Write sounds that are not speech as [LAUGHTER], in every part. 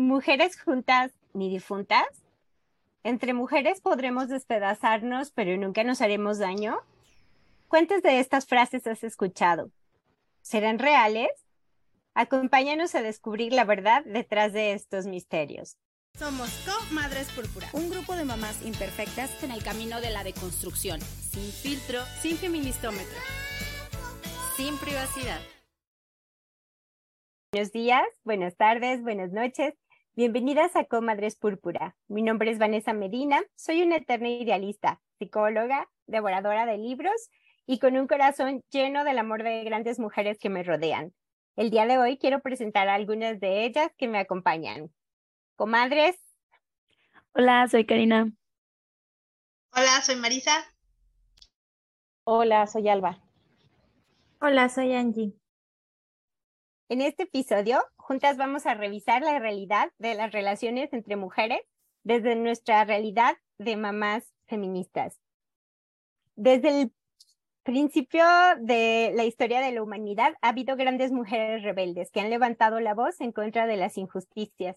mujeres juntas ni difuntas. Entre mujeres podremos despedazarnos, pero nunca nos haremos daño. ¿Cuántas de estas frases has escuchado? ¿Serán reales? Acompáñanos a descubrir la verdad detrás de estos misterios. Somos Co-Madres Púrpura, un grupo de mamás imperfectas en el camino de la deconstrucción, sin filtro, sin feministómetro, sin privacidad. Buenos días, buenas tardes, buenas noches. Bienvenidas a Comadres Púrpura. Mi nombre es Vanessa Medina, soy una eterna idealista, psicóloga, devoradora de libros y con un corazón lleno del amor de grandes mujeres que me rodean. El día de hoy quiero presentar a algunas de ellas que me acompañan. Comadres. Hola, soy Karina. Hola, soy Marisa. Hola, soy Alba. Hola, soy Angie. En este episodio, juntas vamos a revisar la realidad de las relaciones entre mujeres desde nuestra realidad de mamás feministas. Desde el principio de la historia de la humanidad ha habido grandes mujeres rebeldes que han levantado la voz en contra de las injusticias.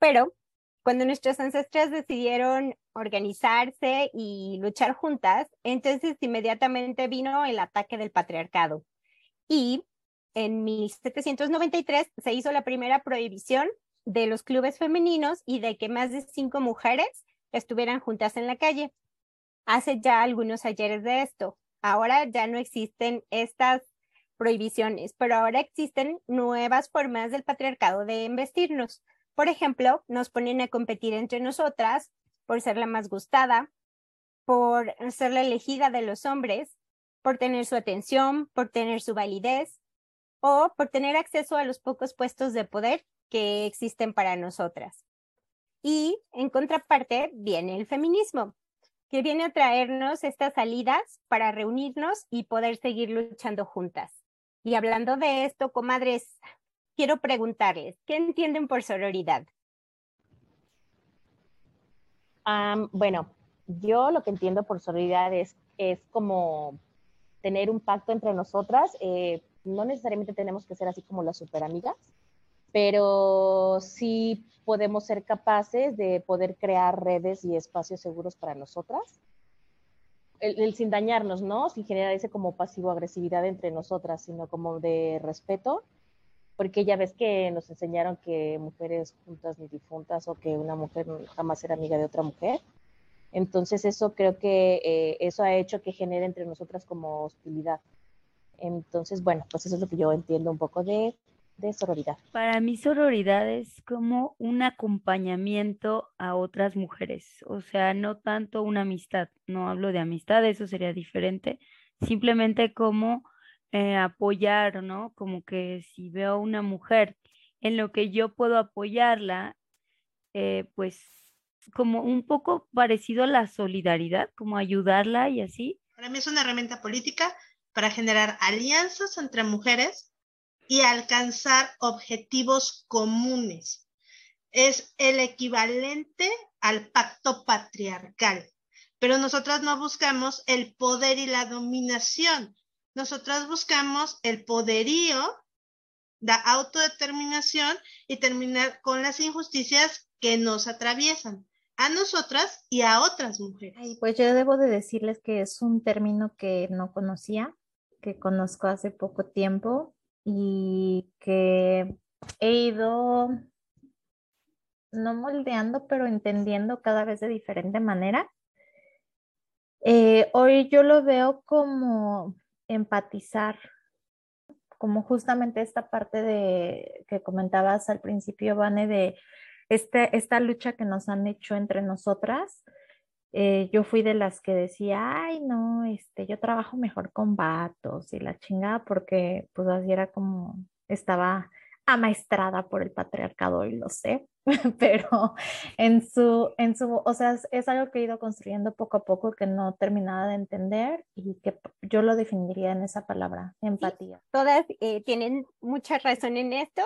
Pero cuando nuestras ancestras decidieron organizarse y luchar juntas, entonces inmediatamente vino el ataque del patriarcado. Y en 1793 se hizo la primera prohibición de los clubes femeninos y de que más de cinco mujeres estuvieran juntas en la calle. Hace ya algunos ayeres de esto. Ahora ya no existen estas prohibiciones, pero ahora existen nuevas formas del patriarcado de investirnos. Por ejemplo, nos ponen a competir entre nosotras por ser la más gustada, por ser la elegida de los hombres, por tener su atención, por tener su validez, o por tener acceso a los pocos puestos de poder que existen para nosotras. Y en contraparte viene el feminismo, que viene a traernos estas salidas para reunirnos y poder seguir luchando juntas. Y hablando de esto, comadres, quiero preguntarles, ¿qué entienden por sororidad? bueno, yo lo que entiendo por sororidad es, es como tener un pacto entre nosotras, eh, no necesariamente tenemos que ser así como las super amigas, pero sí podemos ser capaces de poder crear redes y espacios seguros para nosotras. El, sin dañarnos, ¿no? Sin generar ese como pasivo-agresividad entre nosotras, sino como de respeto, porque ya ves que nos enseñaron que mujeres juntas ni difuntas o que una mujer jamás era amiga de otra mujer. Entonces eso creo que eh, eso ha hecho que genere entre nosotras como hostilidad. Entonces, bueno, pues eso es lo que yo entiendo un poco de, de sororidad. Para mí sororidad es como un acompañamiento a otras mujeres, o sea, no tanto una amistad, no hablo de amistad, eso sería diferente, simplemente como eh, apoyar, ¿no? Como que si veo a una mujer en lo que yo puedo apoyarla, eh, pues como un poco parecido a la solidaridad, como ayudarla y así. Para mí es una herramienta política para generar alianzas entre mujeres y alcanzar objetivos comunes. Es el equivalente al pacto patriarcal, pero nosotras no buscamos el poder y la dominación. Nosotras buscamos el poderío, la autodeterminación y terminar con las injusticias que nos atraviesan a nosotras y a otras mujeres. pues yo debo de decirles que es un término que no conocía que conozco hace poco tiempo y que he ido no moldeando, pero entendiendo cada vez de diferente manera. Eh, hoy yo lo veo como empatizar, como justamente esta parte de que comentabas al principio, Vane, de este, esta lucha que nos han hecho entre nosotras eh, yo fui de las que decía, ay, no, este, yo trabajo mejor con vatos y la chingada, porque pues así era como estaba amaestrada por el patriarcado y lo sé, [LAUGHS] pero en su, en su, o sea, es, algo que he ido construyendo poco a poco que no terminaba de entender y que yo lo definiría en esa palabra, empatía. todas eh, tienen mucha razón en esto,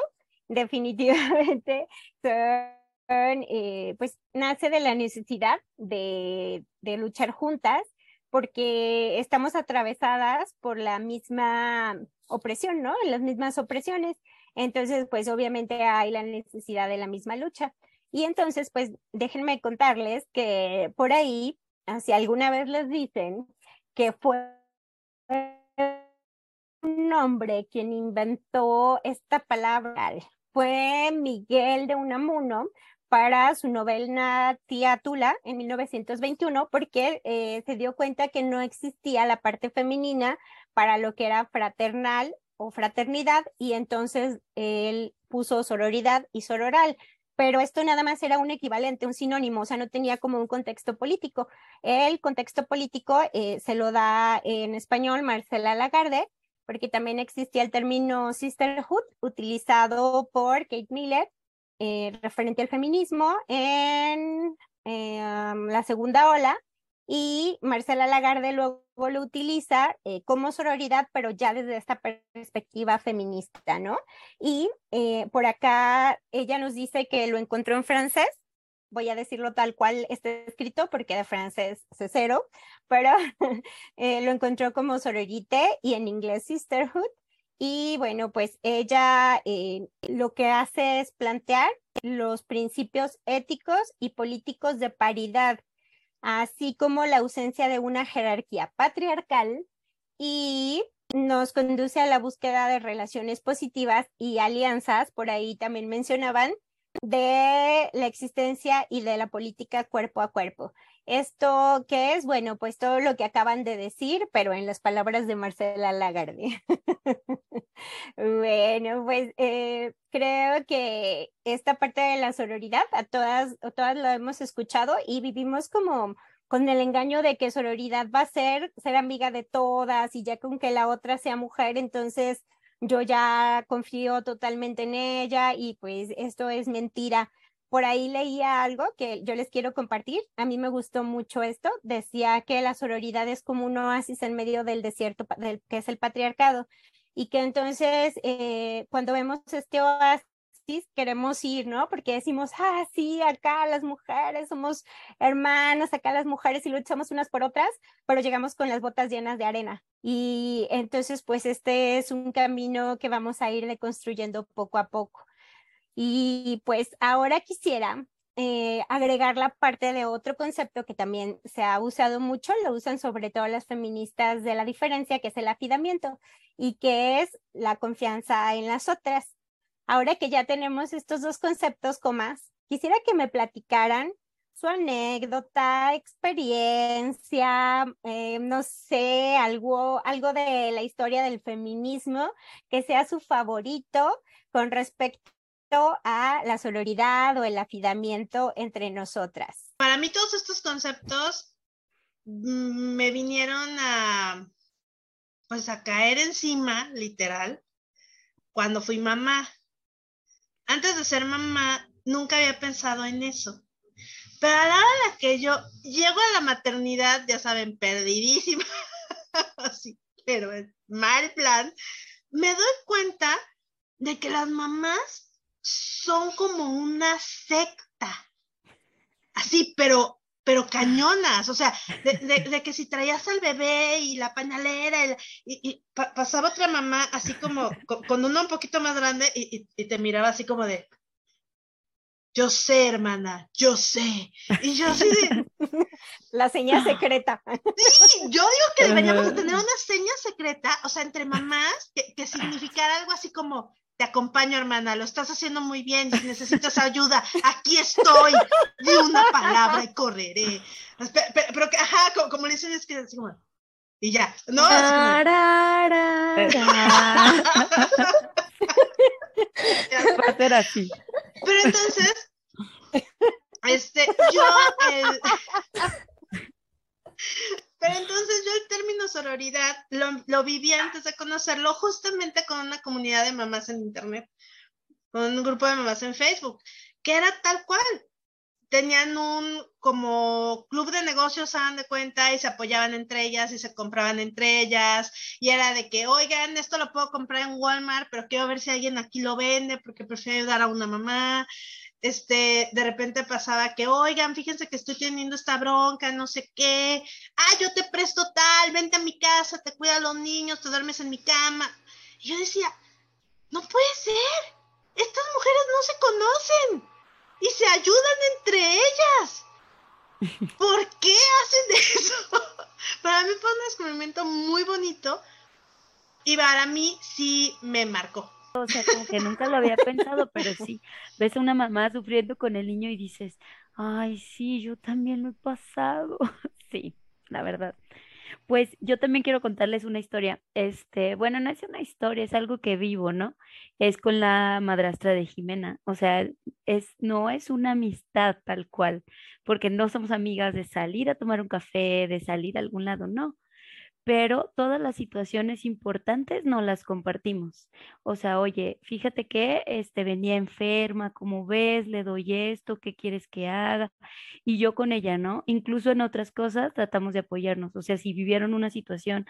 definitivamente. [LAUGHS] Eh, pues nace de la necesidad de, luchar juntas porque estamos atravesadas por la misma opresión, ¿no? Las mismas opresiones. Entonces, pues obviamente hay la necesidad de la misma lucha. Y entonces, pues déjenme contarles que por ahí, si alguna vez les dicen que fue un hombre quien inventó esta palabra, fue Miguel de Unamuno para su novela Tula en 1921 porque eh, se dio cuenta que no existía la parte femenina para lo que era fraternal o fraternidad y entonces él puso sororidad y sororal pero esto nada más era un equivalente, un sinónimo, o sea, no tenía como un contexto político. El contexto político eh, se lo da en español Marcela Lagarde, porque también existía el término sisterhood utilizado por Kate Miller eh, referente al feminismo en eh, la segunda ola y Marcela Lagarde luego lo utiliza eh, como sororidad, pero ya desde esta perspectiva feminista, ¿no? Y eh, por acá ella nos dice que lo encontró en francés, voy a decirlo tal cual está escrito porque de francés es cero, pero [LAUGHS] lo encontró como sororité y en inglés sisterhood. Y bueno, pues ella lo que hace es plantear los principios éticos y políticos de paridad así como la ausencia de una jerarquía patriarcal y nos conduce a la búsqueda de relaciones positivas y alianzas, por ahí también mencionaban, de la existencia y de la política cuerpo a cuerpo. ¿Esto qué es? Bueno, pues todo lo que acaban de decir, pero en las palabras de Marcela Lagarde. [LAUGHS] bueno, pues eh, creo que esta parte de la sororidad a todas, a todas lo hemos escuchado y vivimos como con el engaño de que sororidad va a ser ser amiga de todas y ya con que la otra sea mujer, entonces yo ya confío totalmente en ella y pues esto es mentira. Por ahí leía algo que yo les quiero compartir. A mí me gustó mucho esto. Decía que la sororidad es como un oasis en medio del desierto del, que es el patriarcado. Y que entonces eh, cuando vemos este oasis queremos ir, ¿no? Porque decimos, ah, sí, acá las mujeres somos hermanas, acá las mujeres y luchamos unas por otras, pero llegamos con las botas llenas de arena. Y entonces, pues este es un camino que vamos a ir construyendo poco a poco. Y pues ahora quisiera eh, agregar la parte de otro concepto que también se ha usado mucho, lo usan sobre todo las feministas de la diferencia, que es el afidamiento y que es la confianza en las otras. Ahora que ya tenemos estos dos conceptos, comas, quisiera que me platicaran su anécdota, experiencia, eh, no sé, algo, algo de la historia del feminismo que sea su favorito con respecto a la sororidad o el afidamiento entre nosotras. Para mí todos estos conceptos mm, me vinieron a, pues a caer encima, literal, cuando fui mamá. Antes de ser mamá, nunca había pensado en eso. Pero a la hora que yo llego a la maternidad, ya saben, perdidísima, [LAUGHS] así, pero en mal plan, me doy cuenta de que las mamás son como una secta. Así, pero, pero cañonas. O sea, de, que si traías al bebé y la pañalera y, pasaba otra mamá así como con, uno un poquito más grande y, te miraba así como de, yo sé, hermana, yo sé. Y yo así de... La señal secreta. Sí, yo digo que deberíamos tener una seña secreta, o sea, entre mamás, que, que significara algo así como, te acompaño, hermana, lo estás haciendo muy bien, si necesitas ayuda, aquí estoy, di una palabra y correré. Pero, que, ajá, como, le dicen, es que así como, y ya, ¿no? Va a ser así. Pero entonces, este, yo, el, pero entonces yo el término sororidad lo, lo viví antes de conocerlo justamente con una comunidad de mamás en Internet, con un grupo de mamás en Facebook, que era tal cual. Tenían un como club de negocios, dan de cuenta, y se apoyaban entre ellas y se compraban entre ellas. Y era de que, oigan, esto lo puedo comprar en Walmart, pero quiero ver si alguien aquí lo vende porque prefiero ayudar a una mamá este, de repente pasaba que, oigan, fíjense que estoy teniendo esta bronca, no sé qué, ah, yo te presto tal, vente a mi casa, te cuida a los niños, te duermes en mi cama. Y yo decía, no puede ser. Estas mujeres no se conocen y se ayudan entre ellas. [LAUGHS] ¿Por qué hacen [LAUGHS] eso? Para mí fue un descubrimiento muy bonito y para mí sí me marcó. O sea, como que nunca lo había pensado, pero sí, ves a una mamá sufriendo con el niño y dices, ay, sí, yo también lo he pasado. [LAUGHS] Sí, la verdad. Pues yo también quiero contarles una historia. Este, bueno, no es una historia, es algo que vivo, ¿no? Es con la madrastra de Jimena. O sea, es, no es una amistad tal cual, porque no somos amigas de salir a tomar un café, de salir a algún lado, no pero todas las situaciones importantes no las compartimos. O sea, oye, fíjate que este venía enferma, como ves, le doy esto, ¿qué quieres que haga? Y yo con ella, ¿no? Incluso en otras cosas tratamos de apoyarnos. O sea, si vivieron una situación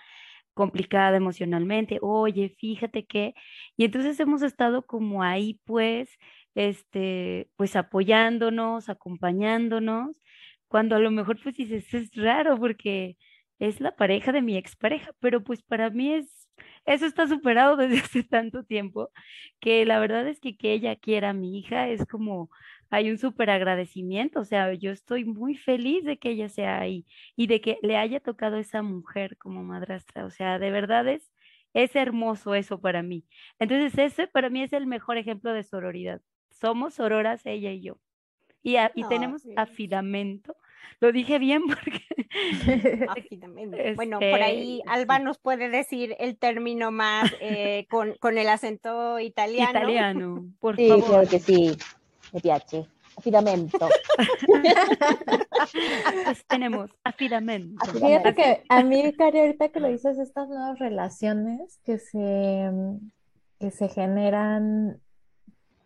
complicada emocionalmente, oye, fíjate que, y entonces hemos estado como ahí, pues, este, pues apoyándonos, acompañándonos, cuando a lo mejor pues dices, es raro porque es la pareja de mi expareja, pero pues para mí es, eso está superado [LAUGHS] desde hace tanto tiempo que la verdad es que que ella quiera a mi hija es como, hay un súper agradecimiento, o sea, yo estoy muy feliz de que ella sea ahí y de que le haya tocado esa mujer como madrastra, o sea, de verdad es, es hermoso eso para mí. Entonces, ese para mí es el mejor ejemplo de sororidad. Somos sororas ella y yo. Y, y tenemos afidamento lo dije bien [LAUGHS] porque... [LAUGHS] Bueno, por ahí este, Alba nos puede decir el término más eh, con, con, el acento italiano. Italiano, por sí, favor. Claro que sí, me piace. Afidamento. pues tenemos afidamento. Fíjate que a mí, Cari, ahorita que lo dices, estas nuevas relaciones que se, que se generan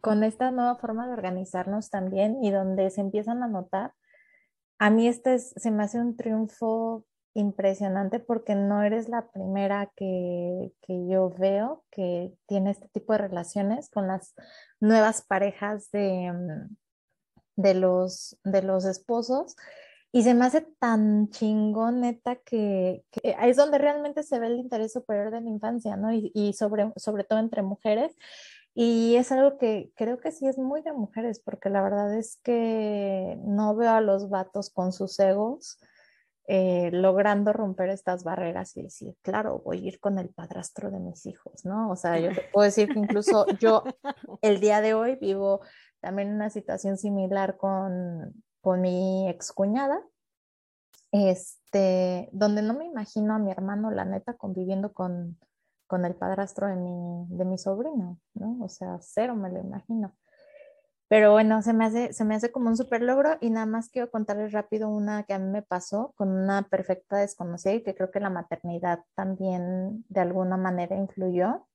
con esta nueva forma de organizarnos también y donde se empiezan a notar a mí este se me hace un triunfo impresionante porque no eres la primera que, yo veo que tiene este tipo de relaciones con las nuevas parejas de, mm, de, los, de los esposos. Y se me hace tan chingón, neta, que, es donde realmente se ve el interés superior de la infancia, ¿no? Y, y sobre, sobre todo entre mujeres. Y es algo que creo que sí es muy de mujeres, porque la verdad es que no veo a los vatos con sus egos eh, logrando romper estas barreras y decir, claro, voy a ir con el padrastro de mis hijos, ¿no? O sea, yo te puedo decir que incluso yo [LAUGHS] el día de hoy vivo también una situación similar con, con mi excuñada, este, donde no me imagino a mi hermano, la neta, conviviendo con, con el padrastro de mi, de mi sobrino, ¿no? O sea, cero me lo imagino. Pero bueno, se me hace, se me hace como un súper logro y nada más quiero contarles rápido una que a mí me pasó con una perfecta desconocida y que creo que la maternidad también de alguna manera influyó.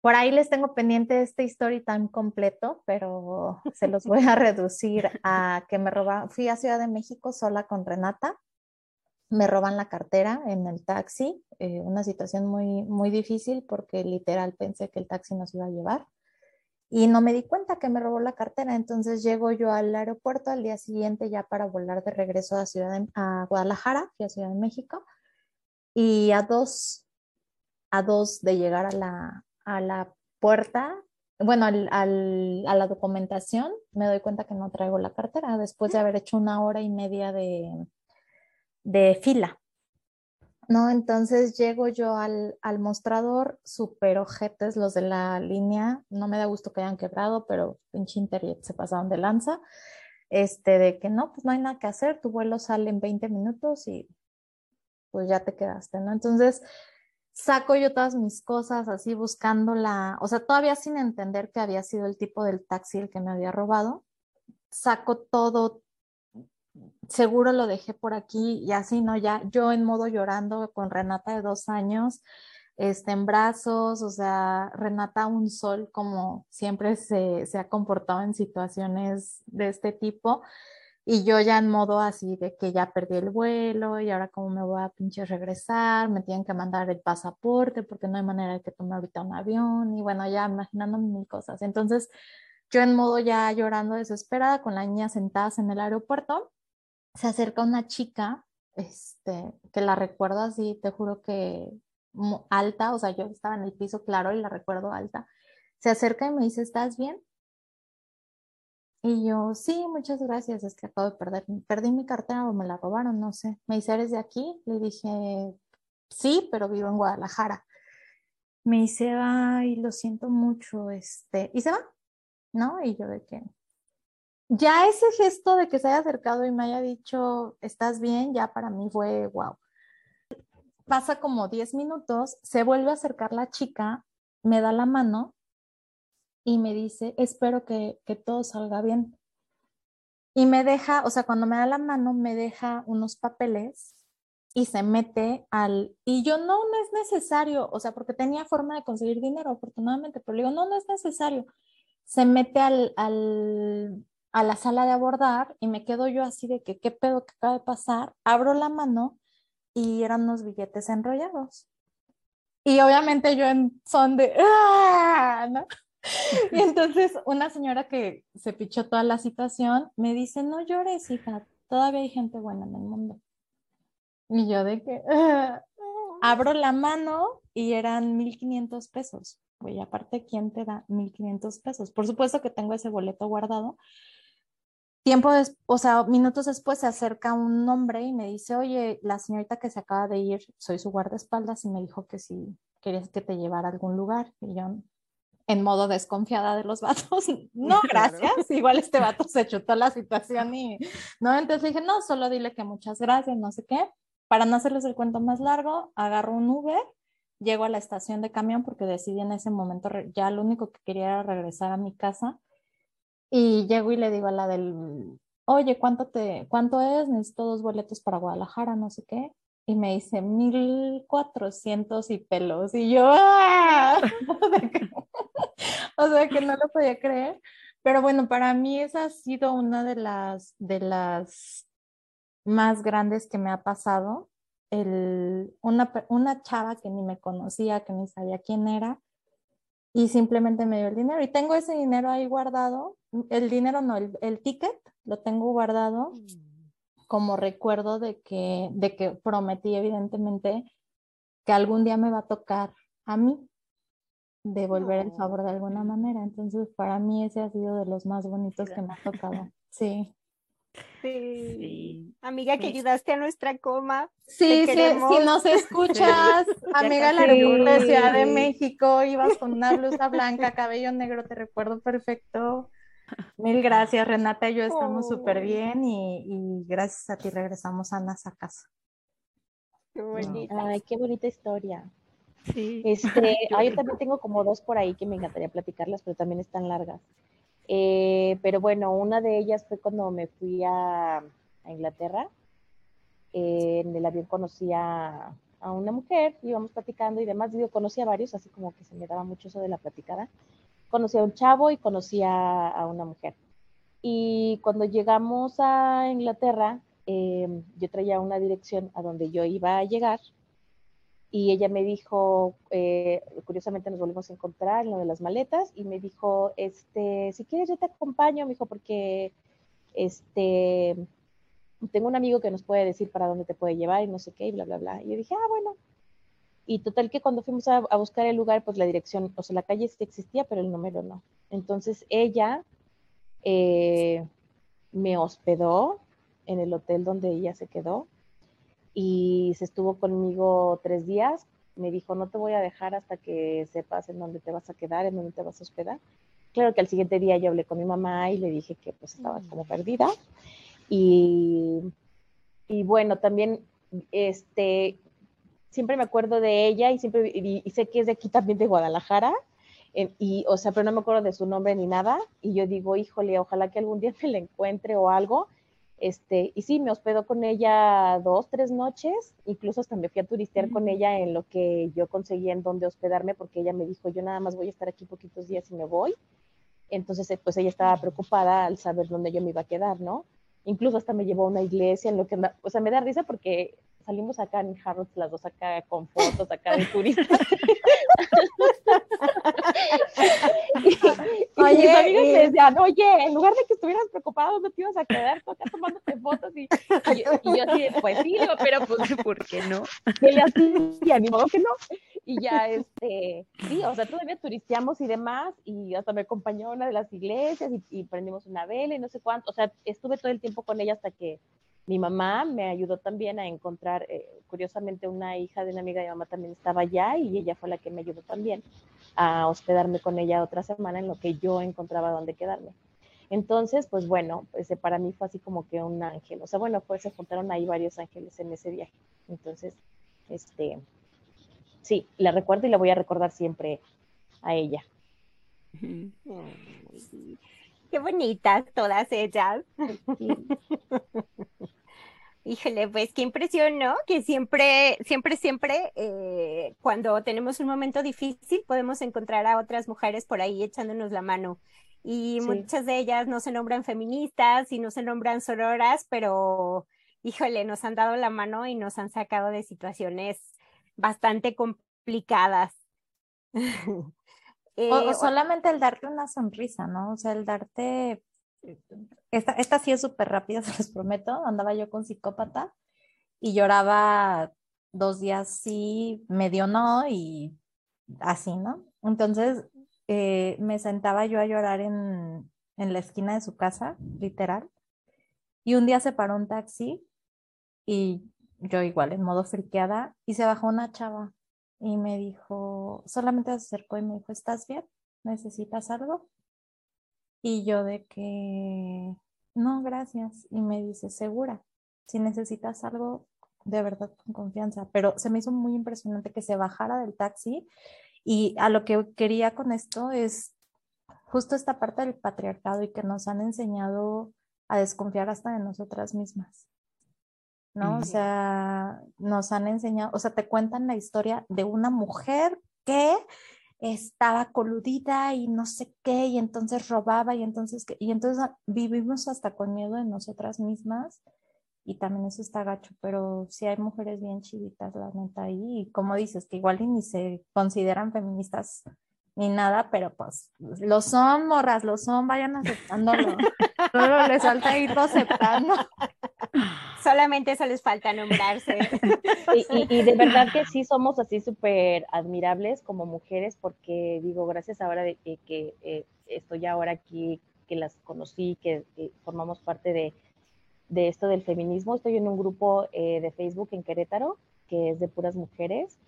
Por ahí les tengo pendiente este story tan completo, pero se los voy a [LAUGHS] reducir a que me roba. Fui a Ciudad de México sola con Renata me roban la cartera en el taxi, eh, una situación muy, muy difícil porque literal pensé que el taxi nos iba a llevar y no me di cuenta que me robó la cartera. Entonces llego yo al aeropuerto al día siguiente ya para volar de regreso a, Ciudad a Guadalajara, fui a Ciudad de México, y a dos, a dos de llegar a la, a la puerta, bueno, al, al, a la documentación, me doy cuenta que no traigo la cartera después de haber hecho una hora y media de, de fila. ¿no? Entonces llego yo al, mostrador, super ojetes los de la línea, no me da gusto que hayan quebrado, pero pinche Interjet se pasaron de lanza, este, de que no, pues no hay nada que hacer, tu vuelo sale en 20 minutos y pues ya te quedaste, ¿no? Entonces saco yo todas mis cosas así buscando la, o sea, todavía sin entender que había sido el tipo del taxi el que me había robado, saco todo, seguro lo dejé por aquí y así, ¿no? Ya yo en modo llorando con Renata de dos años, este, en brazos, o sea, Renata un sol como siempre se, se ha comportado en situaciones de este tipo. Y yo ya en modo así de que ya perdí el vuelo y ahora cómo me voy a pinche regresar, me tienen que mandar el pasaporte porque no hay manera de que tome ahorita un avión y bueno, ya imaginándome mil cosas. Entonces, yo en modo ya llorando desesperada con la niña sentadas en el aeropuerto se acerca una chica, este, que la recuerdo así, te juro que alta, o sea, yo estaba en el piso, claro, y la recuerdo alta. Se acerca y me dice, ¿estás bien? Y yo, sí, muchas gracias, es que acabo de perder, perdí mi cartera o me la robaron, no sé. Me dice, ¿eres de aquí? Le dije, sí, pero vivo en Guadalajara. Me dice, ay, lo siento mucho, este, y se va, ¿no? Y yo de que, ya ese gesto de que se haya acercado y me haya dicho, ¿estás bien? Ya para mí fue wow. Pasa como 10 minutos, se vuelve a acercar la chica, me da la mano y me dice, espero que, que todo salga bien. Y me deja, o sea, cuando me da la mano, me deja unos papeles y se mete al... Y yo, no, no es necesario, o sea, porque tenía forma de conseguir dinero, afortunadamente, pero le digo, no, no es necesario. Se mete al, al, a la sala de abordar y me quedo yo así de que, ¿qué pedo que acaba de pasar? Abro la mano y eran unos billetes enrollados. Y obviamente yo en son de, ¡ah! ¿no? [LAUGHS] Y entonces una señora que se pichó toda la situación me dice, no llores, hija, todavía hay gente buena en el mundo. Y yo de que "Ah". abro la mano y eran 1500 pesos. Oye, aparte, ¿quién te da 1500 pesos? Por supuesto que tengo ese boleto guardado. Tiempo, des- o sea, minutos después se acerca un hombre y me dice, oye, la señorita que se acaba de ir, soy su guardaespaldas y me dijo que si querías que te llevara a algún lugar. Y yo, en modo desconfiada de los vatos, [LAUGHS] no, [LAUGHS] gracias, igual este vato se chutó la situación y, ¿no? Entonces dije, no, solo dile que muchas gracias, no sé qué. Para no hacerles el cuento más largo, agarro un Uber, llego a la estación de camión porque decidí en ese momento, ya lo único que quería era regresar a mi casa y llego y le digo a la del, oye, ¿cuánto te, cuánto es? Necesito dos boletos para Guadalajara, no sé qué. Y me dice, mil cuatrocientos y pelos. Y yo, ¡ah! [LAUGHS] De que- o sea que no lo podía creer. Pero bueno, para mí esa ha sido una de las, de las más grandes que me ha pasado. El, una, una chava que ni me conocía, que ni sabía quién era, y simplemente me dio el dinero. Y tengo ese dinero ahí guardado. El dinero no, el, el ticket lo tengo guardado como recuerdo de que, de que prometí evidentemente que algún día me va a tocar a mí devolver el favor de alguna manera. Entonces, para mí ese ha sido de los más bonitos que me ha tocado. Sí. Sí. Sí. Amiga que ayudaste a nuestra coma. Sí, sí, si nos escuchas, [LAUGHS] amiga aeropuerto de Ciudad de México, ibas con una blusa blanca, cabello negro, te recuerdo perfecto. Mil gracias, Renata y yo estamos súper Oh. bien y, y gracias a ti regresamos sanas a casa. Qué bonito. Ay, qué bonita historia. Sí. Este, ah, [LAUGHS] yo también tengo como dos por ahí que me encantaría platicarlas, pero también están largas. Eh, pero bueno, una de ellas fue cuando me fui a, Inglaterra. Eh, en el avión conocí a, una mujer, íbamos platicando y demás. Digo, conocí a varios, así como que se me daba mucho eso de la platicada. Conocí a un chavo y conocí a, a una mujer. Y cuando llegamos a Inglaterra, eh, yo traía una dirección a donde yo iba a llegar y ella me dijo, eh, curiosamente nos volvimos a encontrar en lo de las maletas y me dijo, este, si quieres yo te acompaño, me dijo, porque este, tengo un amigo que nos puede decir para dónde te puede llevar y no sé qué, y bla, bla, bla. Y yo dije, ah, bueno. Y total que cuando fuimos a, buscar el lugar, pues la dirección, o sea, la calle sí existía, pero el número no. Entonces ella eh, me hospedó en el hotel donde ella se quedó y se estuvo conmigo tres días. Me dijo, no te voy a dejar hasta que sepas en dónde te vas a quedar, en dónde te vas a hospedar. Claro que al siguiente día yo hablé con mi mamá y le dije que pues estaba como perdida. Y, y bueno, también este, siempre me acuerdo de ella y siempre y, y sé que es de aquí también de Guadalajara. eh, y, o sea, pero no me acuerdo de su nombre ni nada. Y yo digo, híjole, ojalá que algún día me la encuentre o algo. Este, y sí, me hospedó con ella dos, tres noches, incluso hasta me fui a turistear con ella en lo que yo conseguía en dónde hospedarme, porque ella me dijo, yo nada más voy a estar aquí poquitos días y me voy. Entonces, eh, pues ella estaba preocupada al saber dónde yo me iba a quedar, ¿no? Incluso hasta me llevó a una iglesia, en lo que, anda- o sea, me da risa porque salimos acá en Harrods las dos acá con fotos acá de turistas. [LAUGHS] y, y Oye, mis amigos y- me decían, oye, en lugar de que estuvieras preocupado, ¿dónde te ibas a quedar tú acá tomándote fotos y, y, yo- y así, pues sí, pero pues ¿Por qué no? que le hacía, ni modo que no. Y ya, este, sí, o sea, todavía turisteamos y demás, y hasta me acompañó una de las iglesias y, y prendimos una vela y no sé cuánto. O sea, estuve todo el tiempo con ella hasta que mi mamá me ayudó también a encontrar, eh, curiosamente, una hija de una amiga de mamá también estaba allá y ella fue la que me ayudó también a hospedarme con ella otra semana en lo que yo encontraba dónde quedarme. Entonces, pues bueno, pues, para mí fue así como que un ángel. O sea, bueno, pues se juntaron ahí varios ángeles en ese viaje. Entonces, este, sí, la recuerdo y la voy a recordar siempre a ella. Qué bonitas todas ellas. Sí. [LAUGHS] Híjole, pues qué impresión, ¿no? Que siempre, siempre, siempre, eh, cuando tenemos un momento difícil, podemos encontrar a otras mujeres por ahí echándonos la mano. Y Sí. muchas de ellas no se nombran feministas y no se nombran sororas, pero híjole, nos han dado la mano y nos han sacado de situaciones bastante complicadas. [LAUGHS] O, Eh, o o- solamente el darte una sonrisa, ¿no? O sea, el darte... Esta, esta sí es súper rápida, [LAUGHS] se los prometo. Andaba yo con psicópata y lloraba dos días sí, medio no y así, ¿no? Entonces eh, me sentaba yo a llorar en, en la esquina de su casa, literal. Y un día se paró un taxi y yo igual en modo friqueada y se bajó una chava y me dijo, solamente se acercó y me dijo, ¿estás bien? ¿Necesitas algo? Y yo de que, no, gracias. Y me dice, segura, si necesitas algo, de verdad, con confianza. Pero se me hizo muy impresionante que se bajara del taxi y a lo que quería con esto es justo esta parte del patriarcado y que nos han enseñado a desconfiar hasta de nosotras mismas. ¿No? O Ujú. sea, nos han enseñado, o sea, te cuentan la historia de una mujer que estaba coludida y no sé qué, y entonces robaba, y entonces, y entonces ah, vivimos hasta con miedo de nosotras mismas, y también eso está gacho, pero sí hay mujeres bien chiditas, la neta, ahí, y como dices, que igual ni se consideran feministas ni nada, pero pues lo son, morras, lo son, vayan aceptándolo. [LAUGHS] Solo les falta irlo aceptando. Solamente eso les falta nombrarse. [LAUGHS] Y, de verdad que sí somos así súper admirables como mujeres, porque digo, gracias ahora de que, eh, estoy ahora aquí, que las conocí, que, que formamos parte de, de esto del feminismo, estoy en un grupo eh, de Facebook en Querétaro, que es de puras mujeres,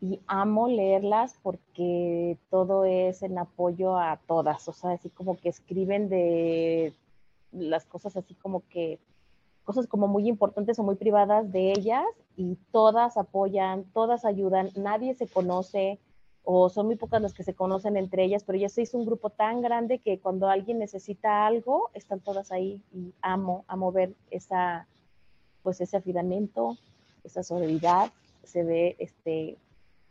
y amo leerlas porque todo es en apoyo a todas, o sea, así como que escriben de las cosas así como que cosas como muy importantes o muy privadas de ellas y todas apoyan, todas ayudan, nadie se conoce o son muy pocas las que se conocen entre ellas, pero ya se un grupo tan grande que cuando alguien necesita algo, están todas ahí y amo, amo ver esa, pues ese afidamiento, esa solidaridad, se ve, este,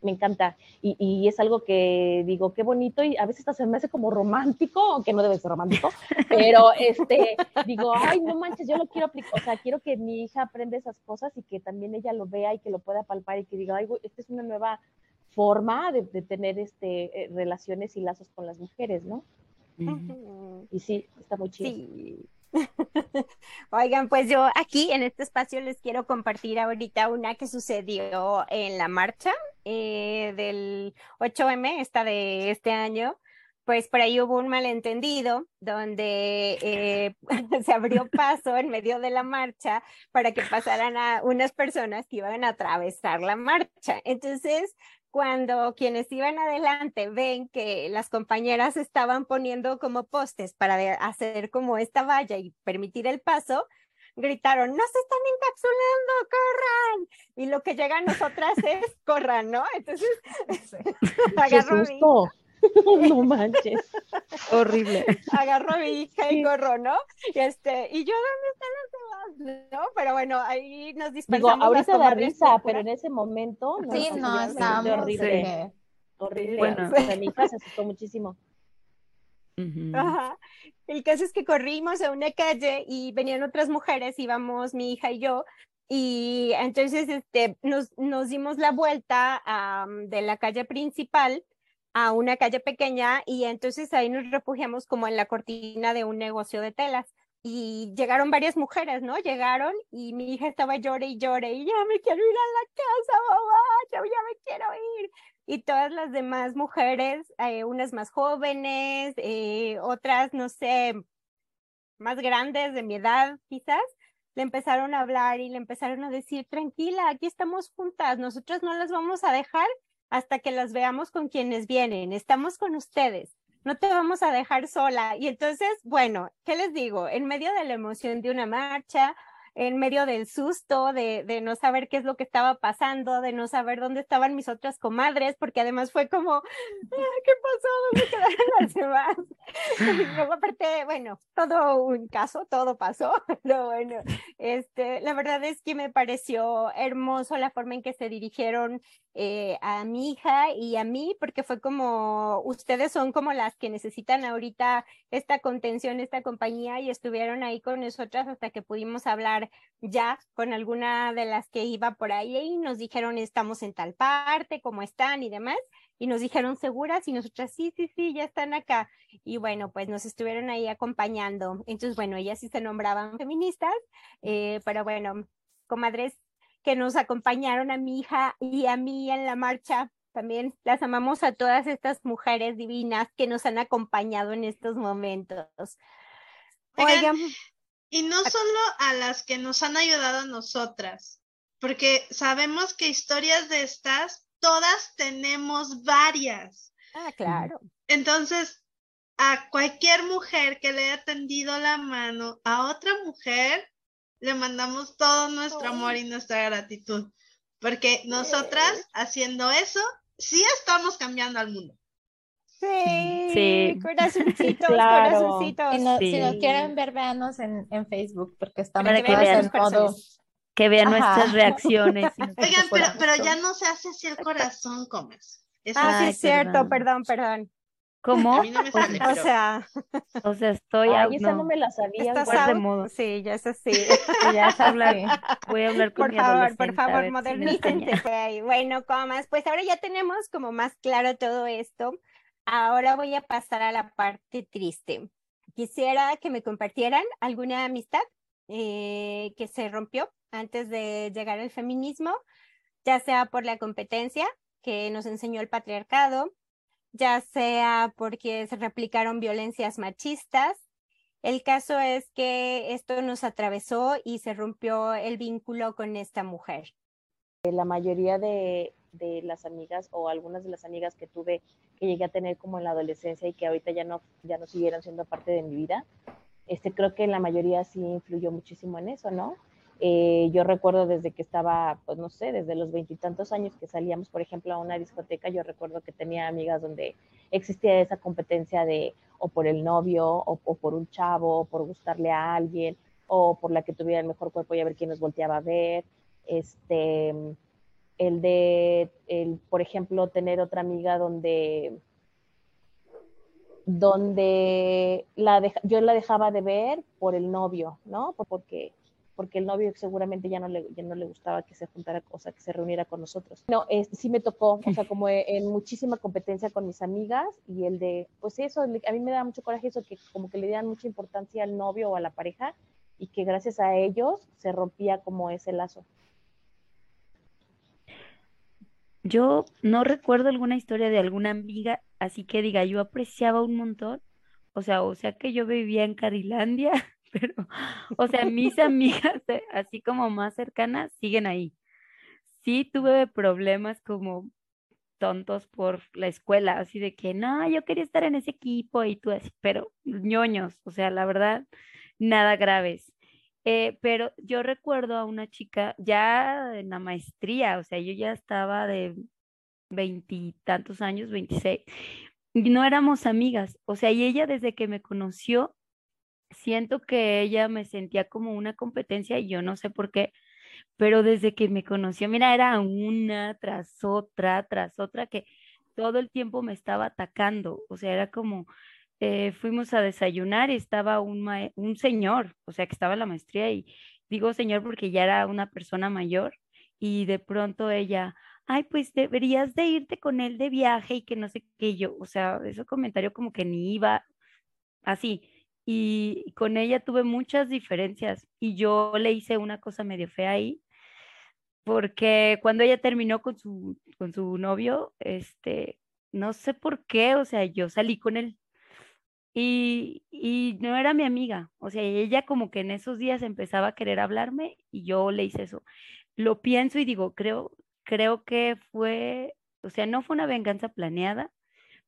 me encanta y, y es algo que digo, qué bonito y a veces hasta se me hace como romántico, aunque no debe ser romántico, [LAUGHS] pero este, digo, ay, no manches, yo lo quiero aplicar, o sea, quiero que mi hija aprenda esas cosas y que también ella lo vea y que lo pueda palpar y que diga, ay, esta es una nueva forma de, de tener este, eh, relaciones y lazos con las mujeres, ¿no? Y sí, está muy chido. Sí. [LAUGHS] Oigan, pues yo aquí en este espacio les quiero compartir ahorita una que sucedió en la marcha eh, del 8M, esta de este año. Pues por ahí hubo un malentendido donde eh, [LAUGHS] se abrió paso en medio de la marcha para que pasaran a unas personas que iban a atravesar la marcha. Entonces, cuando quienes iban adelante ven que las compañeras estaban poniendo como postes para hacer como esta valla y permitir el paso, gritaron, no se están encapsulando, corran. Y lo que llega a nosotras es, corran, ¿no? Entonces, ¡Qué [LAUGHS] agarro a susto! [LAUGHS] no manches. Horrible. agarro a mi hija y corro, ¿no? Y este, y yo, ¿dónde están las demás? ¿No? Pero bueno, ahí nos Digo, dispersamos. las ahorita da risa, pero en ese momento no, Sí, no, estábamos horrible, que- horrible. Bueno. O sea, mi hija se asustó muchísimo. Ajá. El caso es que corrimos a una calle y venían otras mujeres, íbamos mi hija y yo, y entonces este, nos, nos dimos la vuelta am, de la calle principal a una calle pequeña y entonces ahí nos refugiamos como en la cortina de un negocio de telas. y llegaron varias mujeres, ¿no? Llegaron y mi hija estaba llore y llore y ya me quiero ir a la casa, mamá, ya, me quiero ir. Y todas las demás mujeres, eh, unas más jóvenes, eh, otras, no sé, más grandes de mi edad quizás, le empezaron a hablar y le empezaron a decir, tranquila, aquí estamos juntas, nosotros no las vamos a dejar hasta que las veamos con quienes vienen, estamos con ustedes no te vamos a dejar sola. Y entonces, bueno, ¿qué les digo? En medio de la emoción de una marcha, en medio del susto de, de, no saber qué es lo que estaba pasando, de no saber dónde estaban mis otras comadres, porque además fue como, ah, ¿qué pasó? ¿Dónde [LAUGHS] quedaron las demás? Y luego aparte, bueno, todo un caso, todo pasó, [LAUGHS] pero bueno, este, la verdad es que me pareció hermoso la forma en que se dirigieron eh, a mi hija y a mí, porque fue como, ustedes son como las que necesitan ahorita esta contención, esta compañía, y estuvieron ahí con nosotras hasta que pudimos hablar ya con alguna de las que iba por ahí y nos dijeron, estamos en tal parte, cómo están y demás. Y nos dijeron seguras y nosotras, sí, sí, sí, ya están acá. Y bueno, pues nos estuvieron ahí acompañando. Entonces, bueno, ellas sí se nombraban feministas, eh, pero bueno, comadres que nos acompañaron a mi hija y a mí en la marcha. También las amamos a todas estas mujeres divinas que nos han acompañado en estos momentos. Oigan, y no solo a las que nos han ayudado a nosotras, porque sabemos que historias de estas, todas tenemos varias. Ah, claro. Entonces, a cualquier mujer que le haya tendido la mano a otra mujer, le mandamos todo nuestro amor y nuestra gratitud, porque nosotras haciendo eso, sí estamos cambiando al mundo. Sí, sí. [LAUGHS] corazoncitos, corazoncitos. Si nos quieren ver, véanos en, en Facebook, porque estamos Para que vean, que vean nuestras [LAUGHS] reacciones. Oigan, pero, pero ya no se hace así el corazón, Comas. ah, sí, es cierto, perdón, perdón. ¿Cómo? O sea, o sea, estoy Ay, esa no me la sabía. Estás de modo. Sí, ya es así. ya es hablar, [LAUGHS] voy a hablar con Por favor, por favor, modernícense. bueno, comas, pues ahora ya tenemos como más claro todo esto. Ahora voy a pasar a la parte triste. Quisiera que me compartieran alguna amistad eh, que se rompió antes de llegar al feminismo, ya sea por la competencia que nos enseñó el patriarcado, ya sea porque se replicaron violencias machistas. El caso es que esto nos atravesó y se rompió el vínculo con esta mujer. La mayoría de, las amigas o algunas de las amigas que tuve que llegué a tener como en la adolescencia y que ahorita ya no, ya no siguieron siendo parte de mi vida, este, creo que la mayoría sí influyó muchísimo en eso, ¿no? Eh, yo recuerdo desde que estaba, pues no sé, desde los veintitantos años que salíamos, por ejemplo, a una discoteca, yo recuerdo que tenía amigas donde existía esa competencia de o por el novio, o, por un chavo, o por gustarle a alguien, o por la que tuviera el mejor cuerpo y a ver quién nos volteaba a ver. Este, el de, el, por ejemplo, tener otra amiga donde donde la yo la dejaba de ver por el novio, ¿no? Porque porque el novio seguramente ya no le, ya no le gustaba que se juntara, o sea, que se reuniera con nosotros. No, este, sí me tocó, o sea, [LAUGHS] como en muchísima competencia con mis amigas y el de, pues eso, a mí me da mucho coraje eso, que como que le dan mucha importancia al novio o a la pareja y que gracias a ellos se rompía como ese lazo. Yo no recuerdo alguna historia de alguna amiga, así que diga, yo apreciaba un montón, o sea, o sea que yo vivía en Carilandia [LAUGHS] pero, o sea, mis amigas, así como más cercanas, siguen ahí. Sí tuve problemas como tontos por la escuela, así de que, no, yo quería estar en ese equipo y tú así, pero ñoños, o sea, la verdad, nada graves. Eh, pero yo recuerdo a una chica ya en la maestría, o sea, yo ya estaba de veintitantos años, veintiséis, y no éramos amigas, o sea, y ella desde que me conoció siento que ella me sentía como una competencia y yo no sé por qué, pero desde que me conoció, mira, era una tras otra, tras otra, que todo el tiempo me estaba atacando, o sea, era como, eh, fuimos a desayunar y estaba un, un señor, o sea, que estaba la maestría y digo señor porque ya era una persona mayor y de pronto ella, ay, pues deberías de irte con él de viaje y que no sé qué yo, o sea, ese comentario como que ni iba así y con ella tuve muchas diferencias y yo le hice una cosa medio fea ahí porque cuando ella terminó con su, con su novio, este, no sé por qué, o sea, yo salí con él y, y no era mi amiga, o sea, ella como que en esos días empezaba a querer hablarme y yo le hice eso. Lo pienso y digo, creo, creo que fue, o sea, no fue una venganza planeada,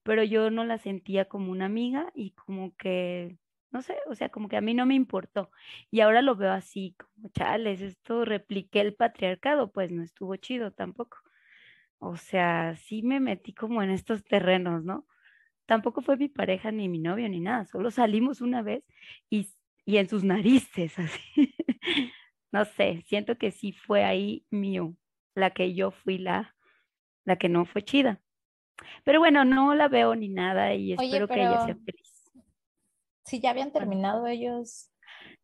pero yo no la sentía como una amiga y como que, no sé, o sea, como que a mí no me importó. Y ahora lo veo así, como, chales, esto repliqué el patriarcado, pues no estuvo chido tampoco. O sea, sí me metí como en estos terrenos, ¿no? Tampoco fue mi pareja ni mi novio ni nada, solo salimos una vez y, y en sus narices, [LAUGHS] así. no sé, siento que sí fue ahí mío, la que yo fui la, la que no fue chida. Pero bueno, no la veo ni nada y Oye, espero que ella sea feliz. si ya habían terminado ellos,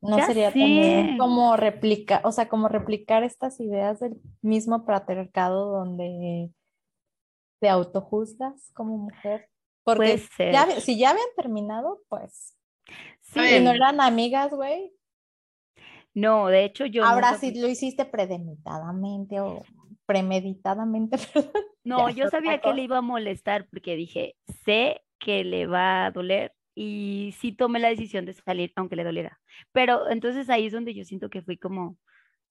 no Ya sería también como replicar, o sea, como replicar estas ideas del mismo patriarcado donde te autojuzgas como mujer. Porque ya, si ya habían terminado, pues, Sí, ver. no eran amigas, güey. no, de hecho yo Ahora nunca sí lo hiciste premeditadamente o premeditadamente, [LAUGHS] perdón. No, Ya, yo sabía que le iba a molestar porque dije, sé que le va a doler y sí tomé la decisión de salir aunque le doliera. Pero entonces ahí es donde yo siento que fui como,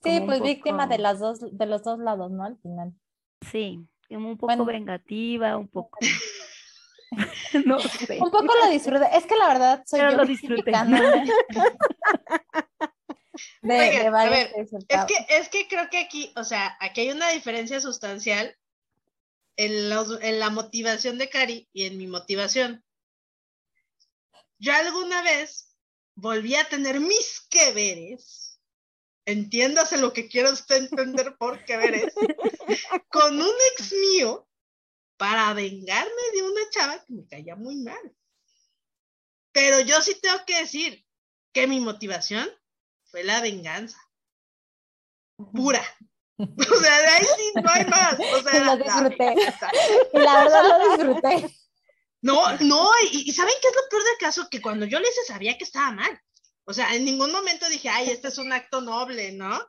Sí, como pues víctima de las dos, de los dos lados, ¿no? Al final. sí, como un poco Bueno, vengativa, un poco, [LAUGHS] [LAUGHS] no sé, un poco lo disfruté. Es que la verdad soy pero yo lo disfruté. justificándome [LAUGHS] de, Oigan, de a varias ver, que Es que, es que creo que aquí, o sea, aquí hay una diferencia sustancial en, los- en la motivación de Cari y en mi motivación. Yo alguna vez volví a tener mis que veres, entiéndase lo que quiera usted entender por que veres, [LAUGHS] con un ex mío para vengarme de una chava que me caía muy mal. Pero yo sí tengo que decir que mi motivación fue la venganza pura. [LAUGHS] O sea, de ahí sí no hay más. O sea, [LAUGHS] lo la disfruté. [LAUGHS] la verdad lo disfruté. No, no, y, y ¿saben qué es lo peor del caso? Que cuando yo le hice sabía que estaba mal. O sea, en ningún momento dije, ay, este es un acto noble, ¿no?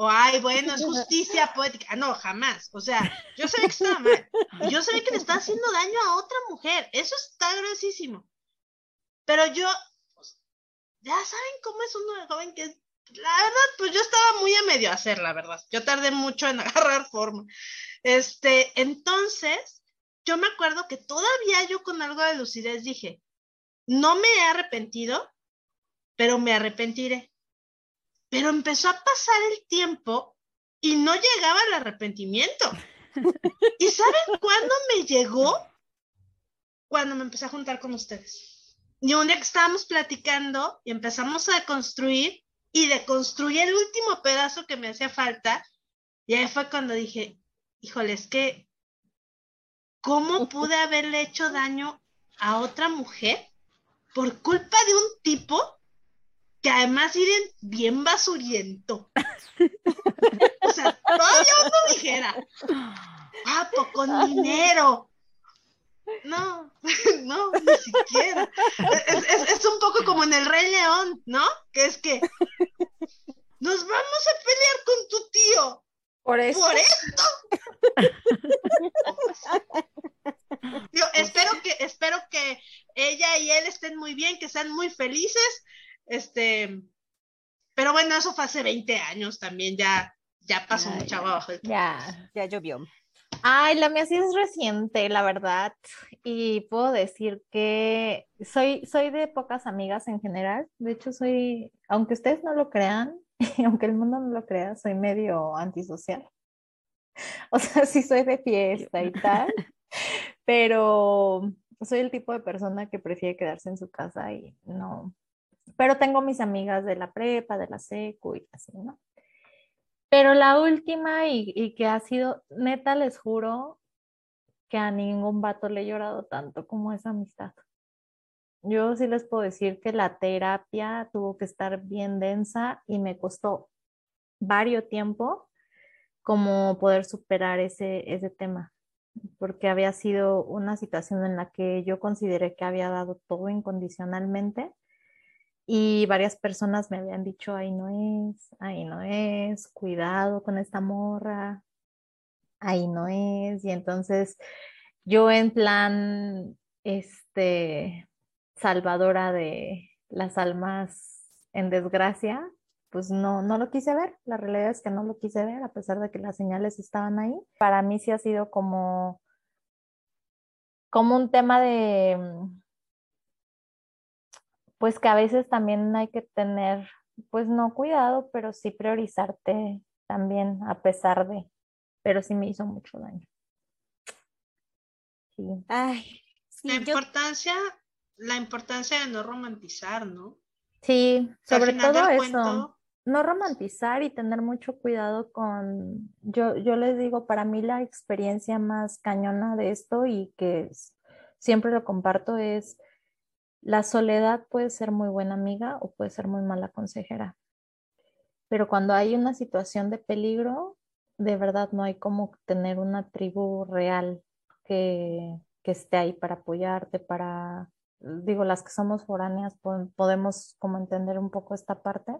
O, ay, bueno, es [LAUGHS] justicia poética. No, jamás. O sea, yo sabía que estaba mal. Yo sabía que le estaba haciendo daño a otra mujer. Eso está gruesísimo. Pero yo, pues, ya saben cómo es uno de joven que, la verdad, pues yo estaba muy a medio hacer, la verdad. Yo tardé mucho en [LAUGHS] agarrar forma. Este, entonces, yo me acuerdo que todavía yo con algo de lucidez dije, no me he arrepentido, pero me arrepentiré. Pero empezó a pasar el tiempo y no llegaba el arrepentimiento. [LAUGHS] ¿Y saben cuándo me llegó? Cuando me empecé a juntar con ustedes. Y un día que estábamos platicando y empezamos a construir y de construir el último pedazo que me hacía falta, y ahí fue cuando dije, híjole, es que, ¿cómo [LAUGHS] pude haberle hecho daño a otra mujer por culpa de un tipo que además Iren bien basuriento? [LAUGHS] O sea, todavía uno dijera, guapo, con dinero. No, [LAUGHS] no, ni siquiera. Es, es- es un poco como en el Rey León, ¿no? Que es que nos vamos a pelear con tu tío. Por eso. ¿Por esto? Yo espero que, espero que ella y él estén muy bien, que sean muy felices. Este, pero bueno, eso fue hace 20 años también, ya, ya pasó Ay, mucho abajo. Ya. Ya llovió. Ay, la mía sí es reciente, la verdad. Y puedo decir que soy, soy de pocas amigas en general. De hecho, soy, aunque ustedes no lo crean, y [LAUGHS] aunque el mundo no lo crea, soy medio antisocial. [LAUGHS] O sea, sí soy de fiesta y tal, [LAUGHS] pero soy el tipo de persona que prefiere quedarse en su casa y no. Pero tengo mis amigas de la prepa, de la secu y así, ¿no? Pero la última y, que ha sido, neta, les juro que a ningún vato le he llorado tanto como esa amistad. Yo sí les puedo decir que la terapia tuvo que estar bien densa y me costó varios tiempo como poder superar ese, ese tema, porque había sido una situación en la que yo consideré que había dado todo incondicionalmente y varias personas me habían dicho, ahí no es, ahí no es, cuidado con esta morra, ahí no es. Y entonces yo en plan, este, salvadora de las almas en desgracia, pues no, no lo quise ver. La realidad es que no lo quise ver, a pesar de que las señales estaban ahí. Para mí sí ha sido como, como un tema de, pues que a veces también hay que tener, pues no cuidado, pero sí priorizarte también a pesar de, pero sí me hizo mucho daño. Sí. Ay, la importancia, la importancia de no romantizar, ¿no? Sí, sobre todo eso. No romantizar y tener mucho cuidado con, yo, yo les digo, para mí la experiencia más cañona de esto y que siempre lo comparto es la soledad puede ser muy buena amiga o puede ser muy mala consejera. Pero cuando hay una situación de peligro, de verdad no hay como tener una tribu real que, que esté ahí para apoyarte, para, digo, las que somos foráneas podemos como entender un poco esta parte,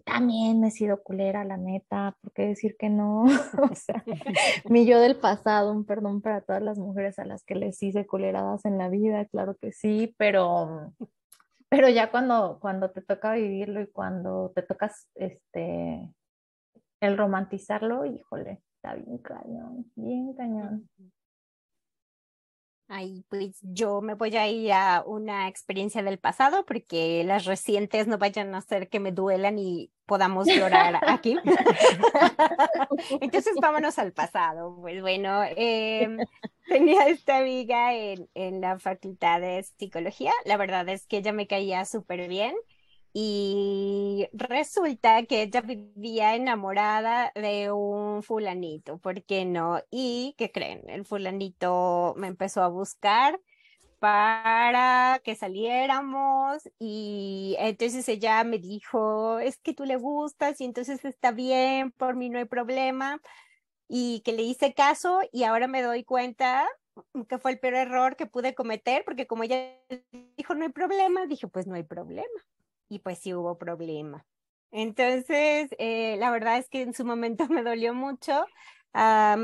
también he sido culera, la neta, ¿por qué decir que no? [LAUGHS] o sea, [LAUGHS] mi yo del pasado, un perdón para todas las mujeres a las que les hice culeradas en la vida, claro que sí, pero, pero ya cuando, cuando te toca vivirlo y cuando te tocas este, el romantizarlo, híjole, está bien cañón, bien cañón. Ay, pues yo me voy a ir a una experiencia del pasado porque las recientes no vayan a hacer que me duelan y podamos llorar aquí. [LAUGHS] Entonces vámonos al pasado. Pues bueno, em, tenía esta amiga en, en la facultad de psicología. La verdad es que ella me caía súper bien y resulta que ella vivía enamorada de un fulanito, ¿por qué no? Y, ¿qué creen? El fulanito me empezó a buscar para que saliéramos y entonces ella me dijo, es que tú le gustas y entonces está bien, por mí no hay problema y que le hice caso y ahora me doy cuenta que fue el peor error que pude cometer porque como ella dijo no hay problema, dije pues no hay problema y pues sí hubo problema. Entonces, eh, la verdad es que en su momento [LAUGHS] me dolió mucho.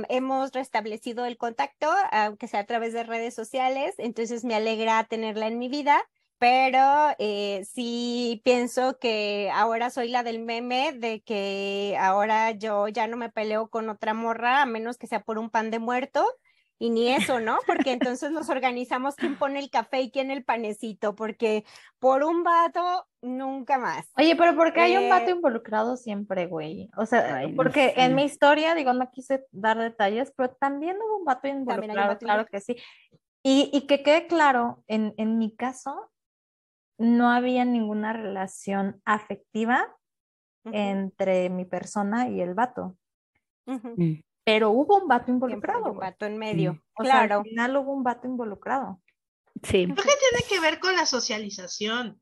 hemos restablecido el contacto, aunque sea a través de redes sociales, entonces me alegra tenerla en mi vida, pero eh, sí pienso que ahora soy la del meme de que ahora yo ya no me peleo con otra morra a menos que sea por un pan de muerto y ni eso, [LAUGHS] ¿no? Porque entonces nos organizamos quién pone el café y quién el panecito, porque por un vato nunca más. Oye, pero porque hay un vato eh, involucrado siempre, güey. O sea, porque en mi historia, digo, no quise dar detalles, pero también hubo un vato involucrado, claro que sí. Y, y, que quede claro, en, en mi caso, no había ninguna relación afectiva entre mi persona y el vato pero hubo un vato involucrado. Un vato en medio, o claro. Sea, al final hubo un vato involucrado. Sí. Creo que tiene que ver con la socialización.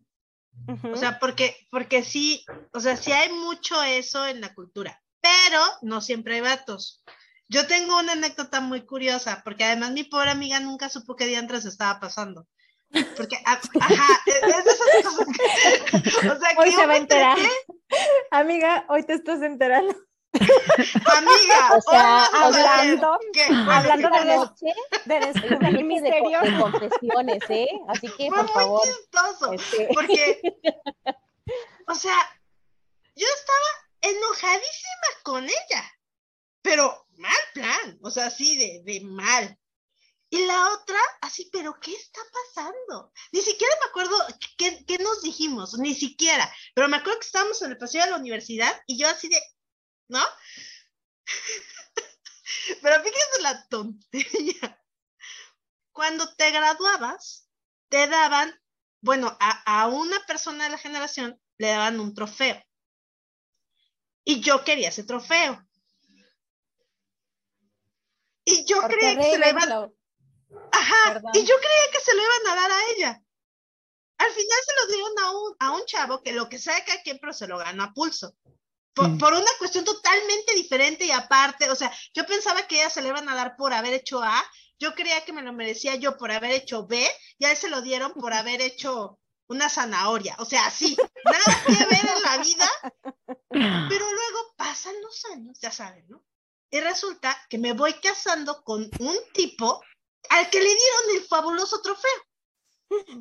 O sea, porque, porque sí, o sea, sí hay mucho eso en la cultura, pero no siempre hay vatos. Yo tengo una anécdota muy curiosa, porque además mi pobre amiga nunca supo qué diantres estaba pasando. Porque, [LAUGHS] ajá, es de esas cosas que, [LAUGHS] o sea, hoy se va a enterar. Amiga, hoy te estás enterando. [LAUGHS] Amiga, o sea, hablando, hablando de, noche, de, de, confesiones, ¿eh? Así que, por favor. Chistoso, este... Porque, [LAUGHS] o sea, yo estaba enojadísima con ella, pero mal plan, o sea, así de, de mal. Y la otra, así, pero ¿qué está pasando? Ni siquiera me acuerdo qué, qué, nos dijimos, ni siquiera. Pero me acuerdo que estábamos en el pasillo de la universidad y yo así de, ¿no? [LAUGHS] Pero fíjense la tontería. Cuando te graduabas, te daban, bueno, a, una persona de la generación le daban un trofeo. Y yo quería ese trofeo. Y yo creía que se lo iban Ajá, y yo creía que se lo iban a dar a ella. Al final se lo dieron a un, a un chavo que lo que sabe que quien, pero se lo ganó a pulso. Mm. Por, una cuestión totalmente diferente y aparte, o sea, yo pensaba que ella se le iban a dar por haber hecho A, yo creía que me lo merecía yo por haber hecho B, y a él se lo dieron por haber hecho una zanahoria, o sea, sí, nada que ver en la vida, pero luego pasan los años, ya saben, ¿no? Y resulta que me voy casando con un tipo al que le dieron el fabuloso trofeo,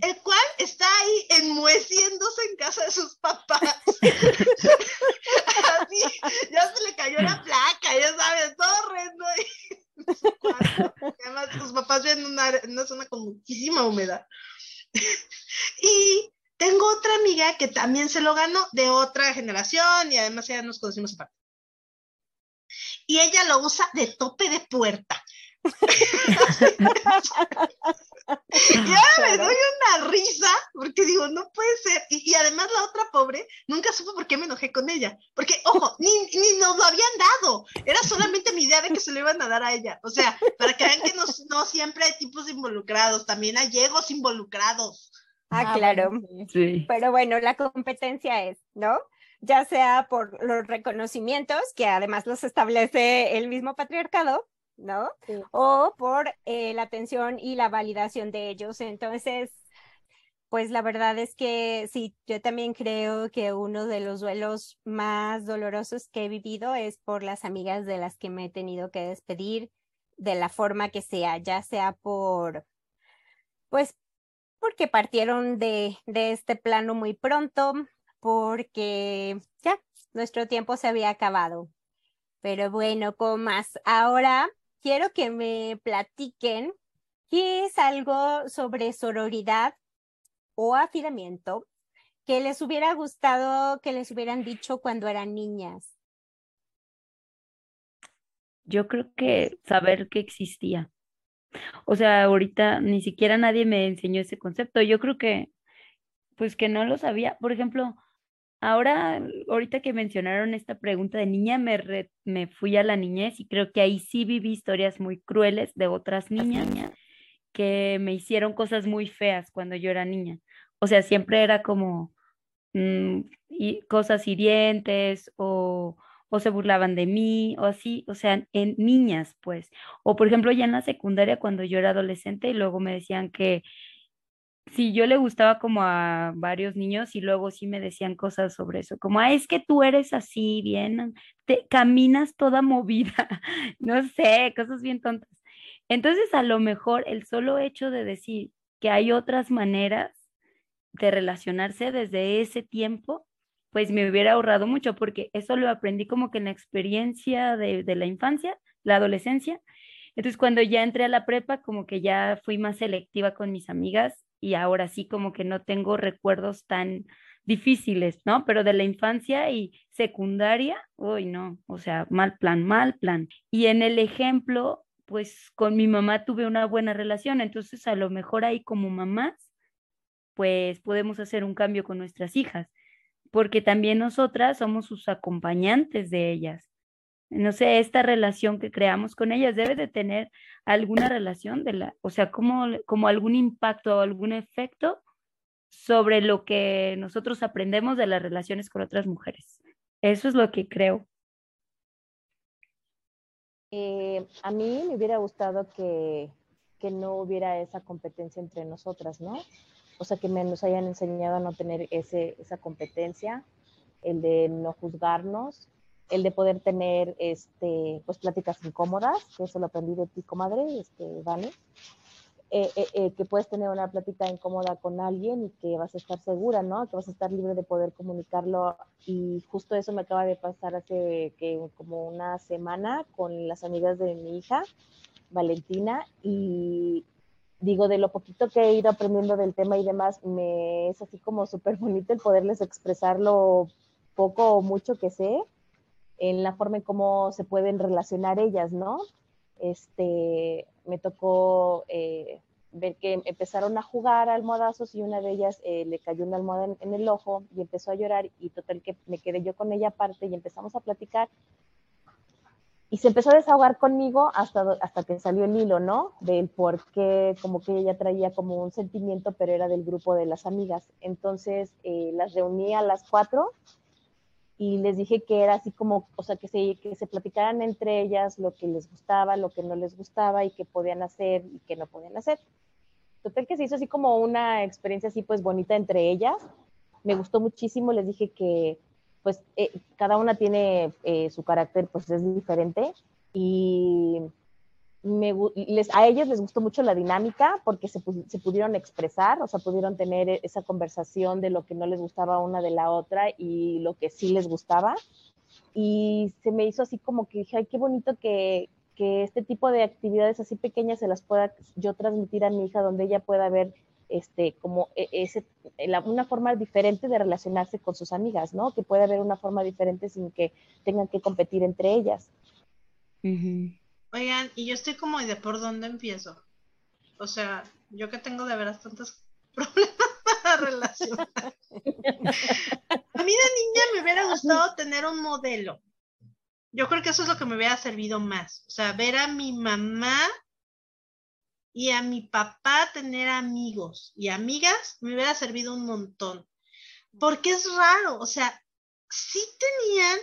el cual está ahí enmueciéndose en casa de sus papás. [LAUGHS] Así, ya se le cayó la placa, ya sabes, todo horrendo. Además, sus papás viven en una, una zona con muchísima humedad. y tengo otra amiga que también se lo ganó de otra generación y además ya nos conocimos aparte. Y ella lo usa de tope de puerta. Y ahora me doy una risa porque digo, no puede ser. Y, además la otra pobre nunca supo por qué me enojé con ella. Porque, ojo, ni, ni, nos lo habían dado. Era solamente mi idea de que se lo iban a dar a ella. O sea, para que vean que no, no siempre hay tipos involucrados, también hay egos involucrados. Ah, ah claro. Sí. Pero bueno, la competencia es, ¿no? Ya sea por los reconocimientos, que además los establece el mismo patriarcado, ¿no? O por eh, la atención y la validación de ellos. Entonces, pues la verdad es que sí, yo también creo que uno de los duelos más dolorosos que he vivido es por las amigas de las que me he tenido que despedir de la forma que sea, ya sea por, pues, porque partieron de, de este plano muy pronto, porque ya nuestro tiempo se había acabado. Pero bueno, con más, ahora quiero que me platiquen qué es algo sobre sororidad o afiramiento que les hubiera gustado que les hubieran dicho cuando eran niñas. Yo creo que saber que existía. O sea, ahorita ni siquiera nadie me enseñó ese concepto. Yo creo que, pues que no lo sabía. Por ejemplo, Ahora, ahorita que mencionaron esta pregunta de niña, me, me fui a la niñez y creo que ahí sí viví historias muy crueles de otras niñas que me hicieron cosas muy feas cuando yo era niña. O sea, siempre era como mm, y cosas hirientes o, o se burlaban de mí o así, o sea, en niñas, pues. O por ejemplo, ya en la secundaria cuando yo era adolescente y luego me decían que sí, yo le gustaba como a varios niños y luego sí me decían cosas sobre eso, como, ah, es que tú eres así, bien, te caminas toda [LAUGHS] movida, no sé, cosas bien tontas. Entonces, a lo mejor el solo hecho de decir que hay otras maneras de relacionarse desde ese tiempo, pues me hubiera ahorrado mucho, porque eso lo aprendí como que en la experiencia de, de la infancia, la adolescencia. Entonces, cuando ya entré a la prepa, como que ya fui más selectiva con mis amigas y ahora sí como que no tengo recuerdos tan difíciles, ¿no? Pero de la infancia y secundaria, uy, no, o sea, mal plan, mal plan. Y en el ejemplo, pues con mi mamá tuve una buena relación, entonces a lo mejor ahí como mamás, pues podemos hacer un cambio con nuestras hijas, porque también nosotras somos sus acompañantes de ellas no sé, esta relación que creamos con ellas debe de tener alguna relación de la, o sea, como, como algún impacto o algún efecto sobre lo que nosotros aprendemos de las relaciones con otras mujeres. Eso es lo que creo. Eh, a mí me hubiera gustado que, que, no hubiera esa competencia entre nosotras, ¿no? O sea, que me, nos hayan enseñado a no tener ese, esa competencia, el de no juzgarnos, el de poder tener este, pues, pláticas incómodas, que eso lo aprendí de ti, comadre, este, Vale, eh, eh, eh, que puedes tener una plática incómoda con alguien y que vas a estar segura, ¿no? Que vas a estar libre de poder comunicarlo. Y justo eso me acaba de pasar hace que, como una semana con las amigas de mi hija, Valentina, y digo, de lo poquito que he ido aprendiendo del tema y demás, me es así como súper bonito el poderles expresar lo poco o mucho que sé en la forma en cómo se pueden relacionar ellas, ¿no? Este, me tocó eh, ver que empezaron a jugar almohadazos y una de ellas eh, le cayó una almohada en, el ojo y empezó a llorar y total que me quedé yo con ella aparte y empezamos a platicar y se empezó a desahogar conmigo hasta, hasta que salió el hilo, ¿no? Del por qué, como que ella traía como un sentimiento, pero era del grupo de las amigas. Entonces eh, las reuní a las cuatro y les dije que era así como, o sea, que se, que se platicaran entre ellas lo que les gustaba, lo que no les gustaba y qué podían hacer y qué no podían hacer. total que se hizo así como una experiencia así pues bonita entre ellas. Me gustó muchísimo, les dije que pues eh, cada una tiene eh, su carácter pues es diferente y les, a ellas les gustó mucho la dinámica porque se, pudieron expresar, o sea, pudieron tener esa conversación de lo que no les gustaba una de la otra y lo que sí les gustaba. Y se me hizo así como que dije, ay, qué bonito que, que este tipo de actividades así pequeñas se las pueda yo transmitir a mi hija, donde ella pueda ver este, como e, ese, una forma diferente de relacionarse con sus amigas, ¿no? Que pueda haber una forma diferente sin que tengan que competir entre ellas. Oigan, y yo estoy como de por dónde empiezo. O sea, yo que tengo de veras tantos [LAUGHS] problemas para relacionar. A mí de niña me hubiera gustado tener un modelo. Yo creo que eso es lo que me hubiera servido más. O sea, ver a mi mamá y a mi papá tener amigos y amigas me hubiera servido un montón. Porque es raro, o sea, sí tenían,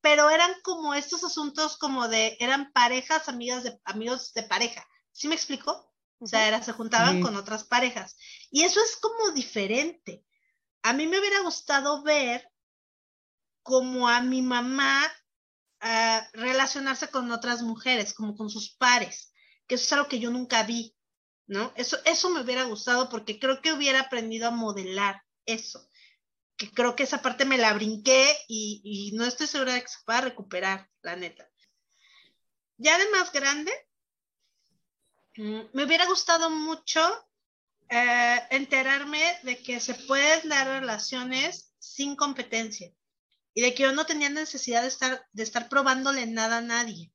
pero eran como estos asuntos como de, eran parejas, amigas de, amigos de pareja. ¿Sí me explico? O sea, era, se juntaban con otras parejas. Y eso es como diferente. A mí me hubiera gustado ver como a mi mamá ah, relacionarse con otras mujeres, como con sus pares que eso es algo que yo nunca vi, ¿no? Eso, eso me hubiera gustado porque creo que hubiera aprendido a modelar eso, que creo que esa parte me la brinqué y, no estoy segura de que se pueda recuperar, la neta. Ya de más grande, mm, me hubiera gustado mucho eh, enterarme de que se pueden dar relaciones sin competencia y de que yo no tenía necesidad de estar, de estar probándole nada a nadie.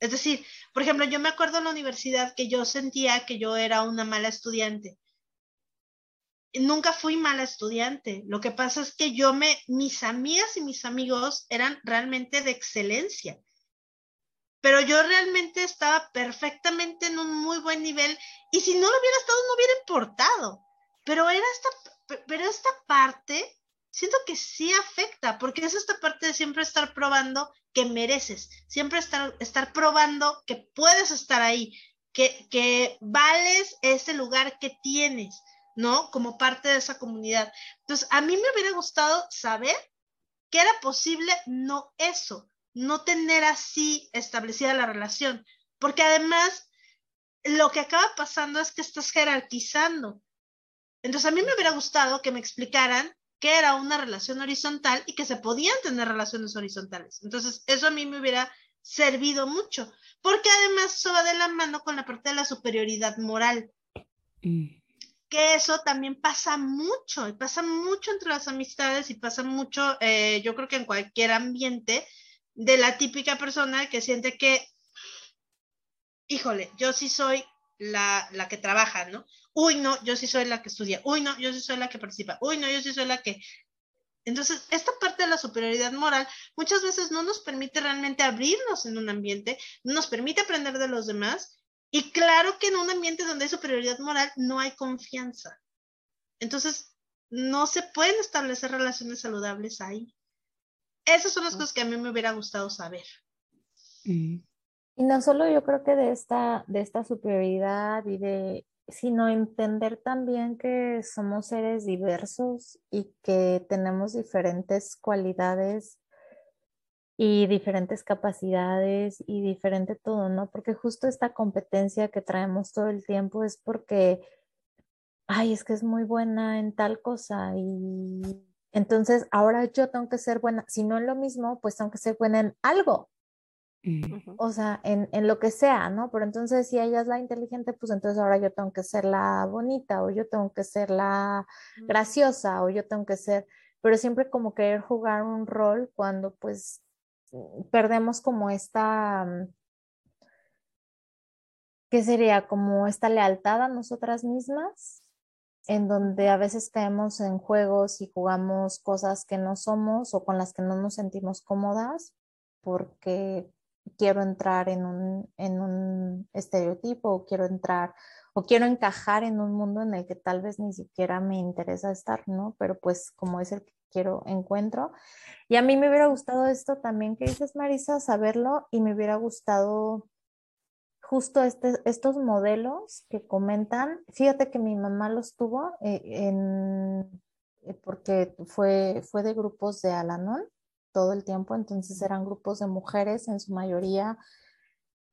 Es decir, por ejemplo, yo me acuerdo en la universidad que yo sentía que yo era una mala estudiante. Nunca fui mala estudiante. Lo que pasa es que yo me, mis amigas y mis amigos eran realmente de excelencia. Pero yo realmente estaba perfectamente en un muy buen nivel y si no lo hubiera estado no hubiera importado. Pero era esta, pero esta parte siento que sí afecta, porque es esta parte de siempre estar probando que mereces, siempre estar, estar probando que puedes estar ahí, que, que vales ese lugar que tienes, ¿no? Como parte de esa comunidad. Entonces, a mí me hubiera gustado saber que era posible no eso, no tener así establecida la relación, porque además lo que acaba pasando es que estás jerarquizando. Entonces, a mí me hubiera gustado que me explicaran que era una relación horizontal y que se podían tener relaciones horizontales. Entonces, eso a mí me hubiera servido mucho, porque además eso va de la mano con la parte de la superioridad moral. Mm. Eso también pasa mucho, y pasa mucho entre las amistades y pasa mucho, eh, yo creo que en cualquier ambiente, de la típica persona que siente que, híjole, yo sí soy la, la que trabaja, ¿no? uy, no, yo sí soy la que estudia, uy, no, yo sí soy la que participa, uy, no, yo sí soy la que... Entonces, esta parte de la superioridad moral muchas veces no nos permite realmente abrirnos en un ambiente, no nos permite aprender de los demás y claro que en un ambiente donde hay superioridad moral no hay confianza. Entonces, no se pueden establecer relaciones saludables ahí. Esas son las cosas que a mí me hubiera gustado saber. Y no solo yo creo que de esta, de esta superioridad y de sino entender también que somos seres diversos y que tenemos diferentes cualidades y diferentes capacidades y diferente todo, ¿no? Porque justo esta competencia que traemos todo el tiempo es porque, ay, es que es muy buena en tal cosa y entonces ahora yo tengo que ser buena, si no en lo mismo, pues tengo que ser buena en algo. O sea, en, en, lo que sea, ¿no? Pero entonces si ella es la inteligente, pues entonces ahora yo tengo que ser la bonita o yo tengo que ser la graciosa o yo tengo que ser, pero siempre como querer jugar un rol cuando pues perdemos como esta, mm, ¿qué sería? Como esta lealtad a nosotras mismas, en donde a veces caemos en juegos y jugamos cosas que no somos o con las que no nos sentimos cómodas porque quiero entrar en un, en un estereotipo o quiero entrar o quiero encajar en un mundo en el que tal vez ni siquiera me interesa estar, ¿no? Pero pues como es el que quiero, encuentro. Y a mí me hubiera gustado esto también que dices, Marisa, saberlo y me hubiera gustado justo este, estos modelos que comentan, fíjate que mi mamá los tuvo eh, en, eh, porque fue, fue de grupos de Alanon todo el tiempo, entonces eran grupos de mujeres en su mayoría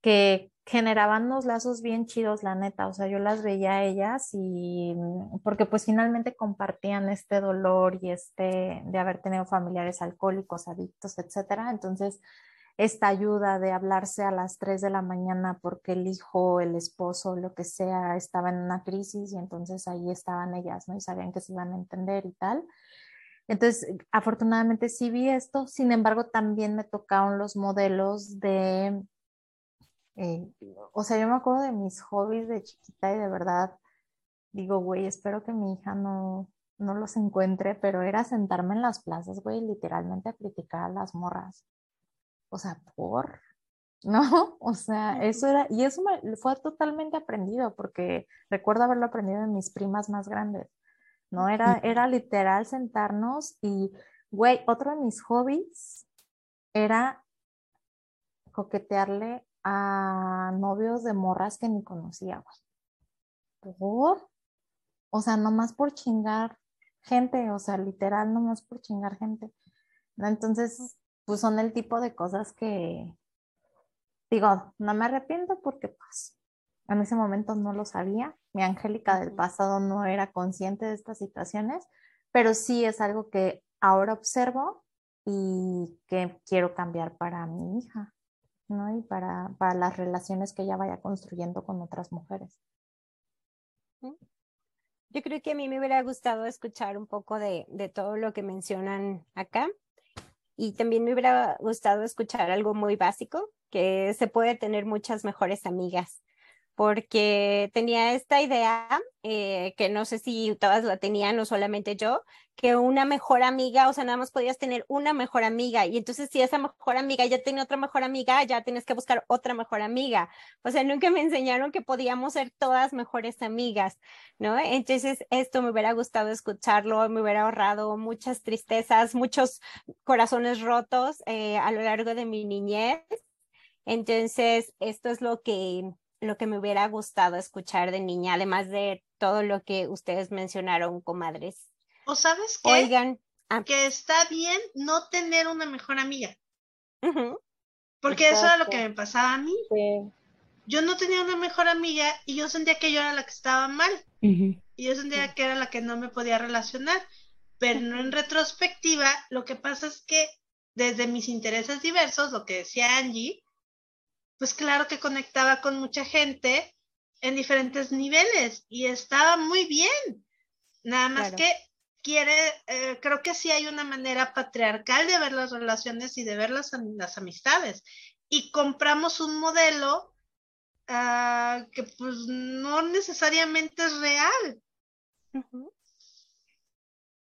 que generaban unos lazos bien chidos, la neta, o sea, yo las veía a ellas y mm, porque pues finalmente compartían este dolor y este de haber tenido familiares alcohólicos, adictos, etcétera, entonces esta ayuda de hablarse a las 3 de la mañana porque el hijo, el esposo, lo que sea, estaba en una crisis y entonces ahí estaban ellas, ¿no? Y sabían que se iban a entender y tal. Entonces, afortunadamente sí vi esto, sin embargo, también me tocaron los modelos de, eh, o sea, yo me acuerdo de mis hobbies de chiquita y de verdad digo, güey, espero que mi hija no, no los encuentre, pero era sentarme en las plazas, güey, literalmente a criticar a las morras. O sea, por, [LAUGHS] ¿no? O sea, eso era, y eso me, fue totalmente aprendido, porque recuerdo haberlo aprendido en mis primas más grandes. ¿no? Era, era literal sentarnos y, güey, otro de mis hobbies era coquetearle a novios de morras que ni conocía, güey. ¿Por? O sea, nomás por chingar gente, o sea, literal, nomás por chingar gente. Entonces, pues son el tipo de cosas que, digo, no me arrepiento porque pues en ese momento no lo sabía. Mi Angélica del pasado no era consciente de estas situaciones, pero sí es algo que ahora observo y que quiero cambiar para mi hija, ¿no? Y para, para las relaciones que ella vaya construyendo con otras mujeres. Yo creo que a mí me hubiera gustado escuchar un poco de, de todo lo que mencionan acá. Y también me hubiera gustado escuchar algo muy básico, que se puede tener muchas mejores amigas porque tenía esta idea, eh, que no sé si todas la tenían o solamente yo, que una mejor amiga, o sea, nada más podías tener una mejor amiga, y entonces si esa mejor amiga ya tenía otra mejor amiga, ya tienes que buscar otra mejor amiga. O sea, nunca me enseñaron que podíamos ser todas mejores amigas, ¿no? Entonces, esto me hubiera gustado escucharlo, me hubiera ahorrado muchas tristezas, muchos corazones rotos eh, a lo largo de mi niñez. Entonces, esto es lo que lo que me hubiera gustado escuchar de niña, además de todo lo que ustedes mencionaron, comadres. ¿O sabes qué? Oigan. Ah. Que está bien no tener una mejor amiga. Porque eso era lo que me pasaba a mí. Yo no tenía una mejor amiga y yo sentía que yo era la que estaba mal. Y yo sentía que era la que no me podía relacionar. Pero en retrospectiva, lo que pasa es que desde mis intereses diversos, lo que decía Angie, pues claro que conectaba con mucha gente en diferentes niveles y estaba muy bien. Nada más que quiere, eh, creo que sí hay una manera patriarcal de ver las relaciones y de ver las, las amistades. Y compramos un modelo ah, que pues no necesariamente es real.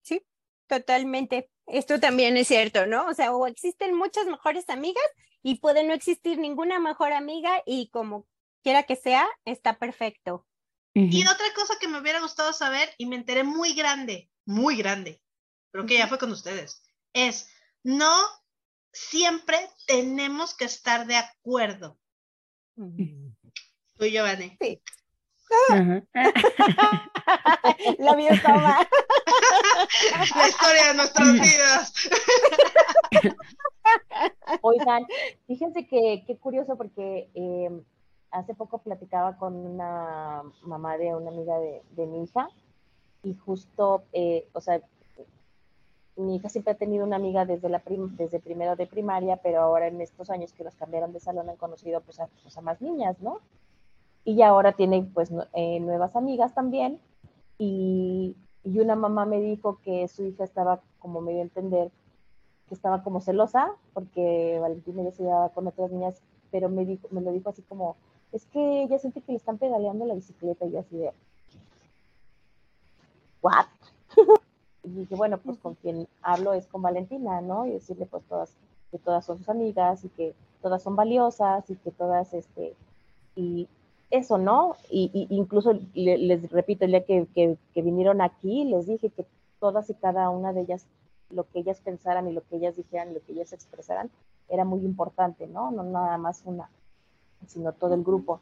Sí, totalmente. Esto también es cierto, ¿no? O sea, o existen muchas mejores amigas y puede no existir ninguna mejor amiga y como quiera que sea, está perfecto. Y otra cosa que me hubiera gustado saber, y me enteré muy grande, muy grande, creo que ya fue con ustedes, es no siempre tenemos que estar de acuerdo. Tú y Giovanni. Sí. [LAUGHS] La vida toma. [LAUGHS] La historia de nuestras vidas. [LAUGHS] Oigan, fíjense que qué curioso porque em, hace poco platicaba con una mamá de una amiga de, mi hija y justo, eh, o sea, mi hija siempre ha tenido una amiga desde, la desde primero de primaria, pero ahora en estos años que los cambiaron de salón han conocido pues a, pues, más niñas, ¿no? Y ahora tiene pues eh, nuevas amigas también y, y una mamá me dijo que su hija estaba como medio a entender que estaba como celosa porque Valentina ya se llevaba con otras niñas, pero me, dijo, me lo dijo así como, es que ella siente que le están pedaleando la bicicleta y yo así de, ¿what? [LAUGHS] y dije, bueno, pues con quien hablo es con Valentina, ¿no? Y decirle pues todas, que todas son sus amigas y que todas son valiosas y que todas, este, y eso, ¿no? Y, incluso les repito, el día que, que vinieron aquí, les dije que todas y cada una de ellas lo que ellas pensaran y lo que ellas dijeran y lo que ellas expresaran era muy importante, ¿no? No nada más una. sino todo el grupo.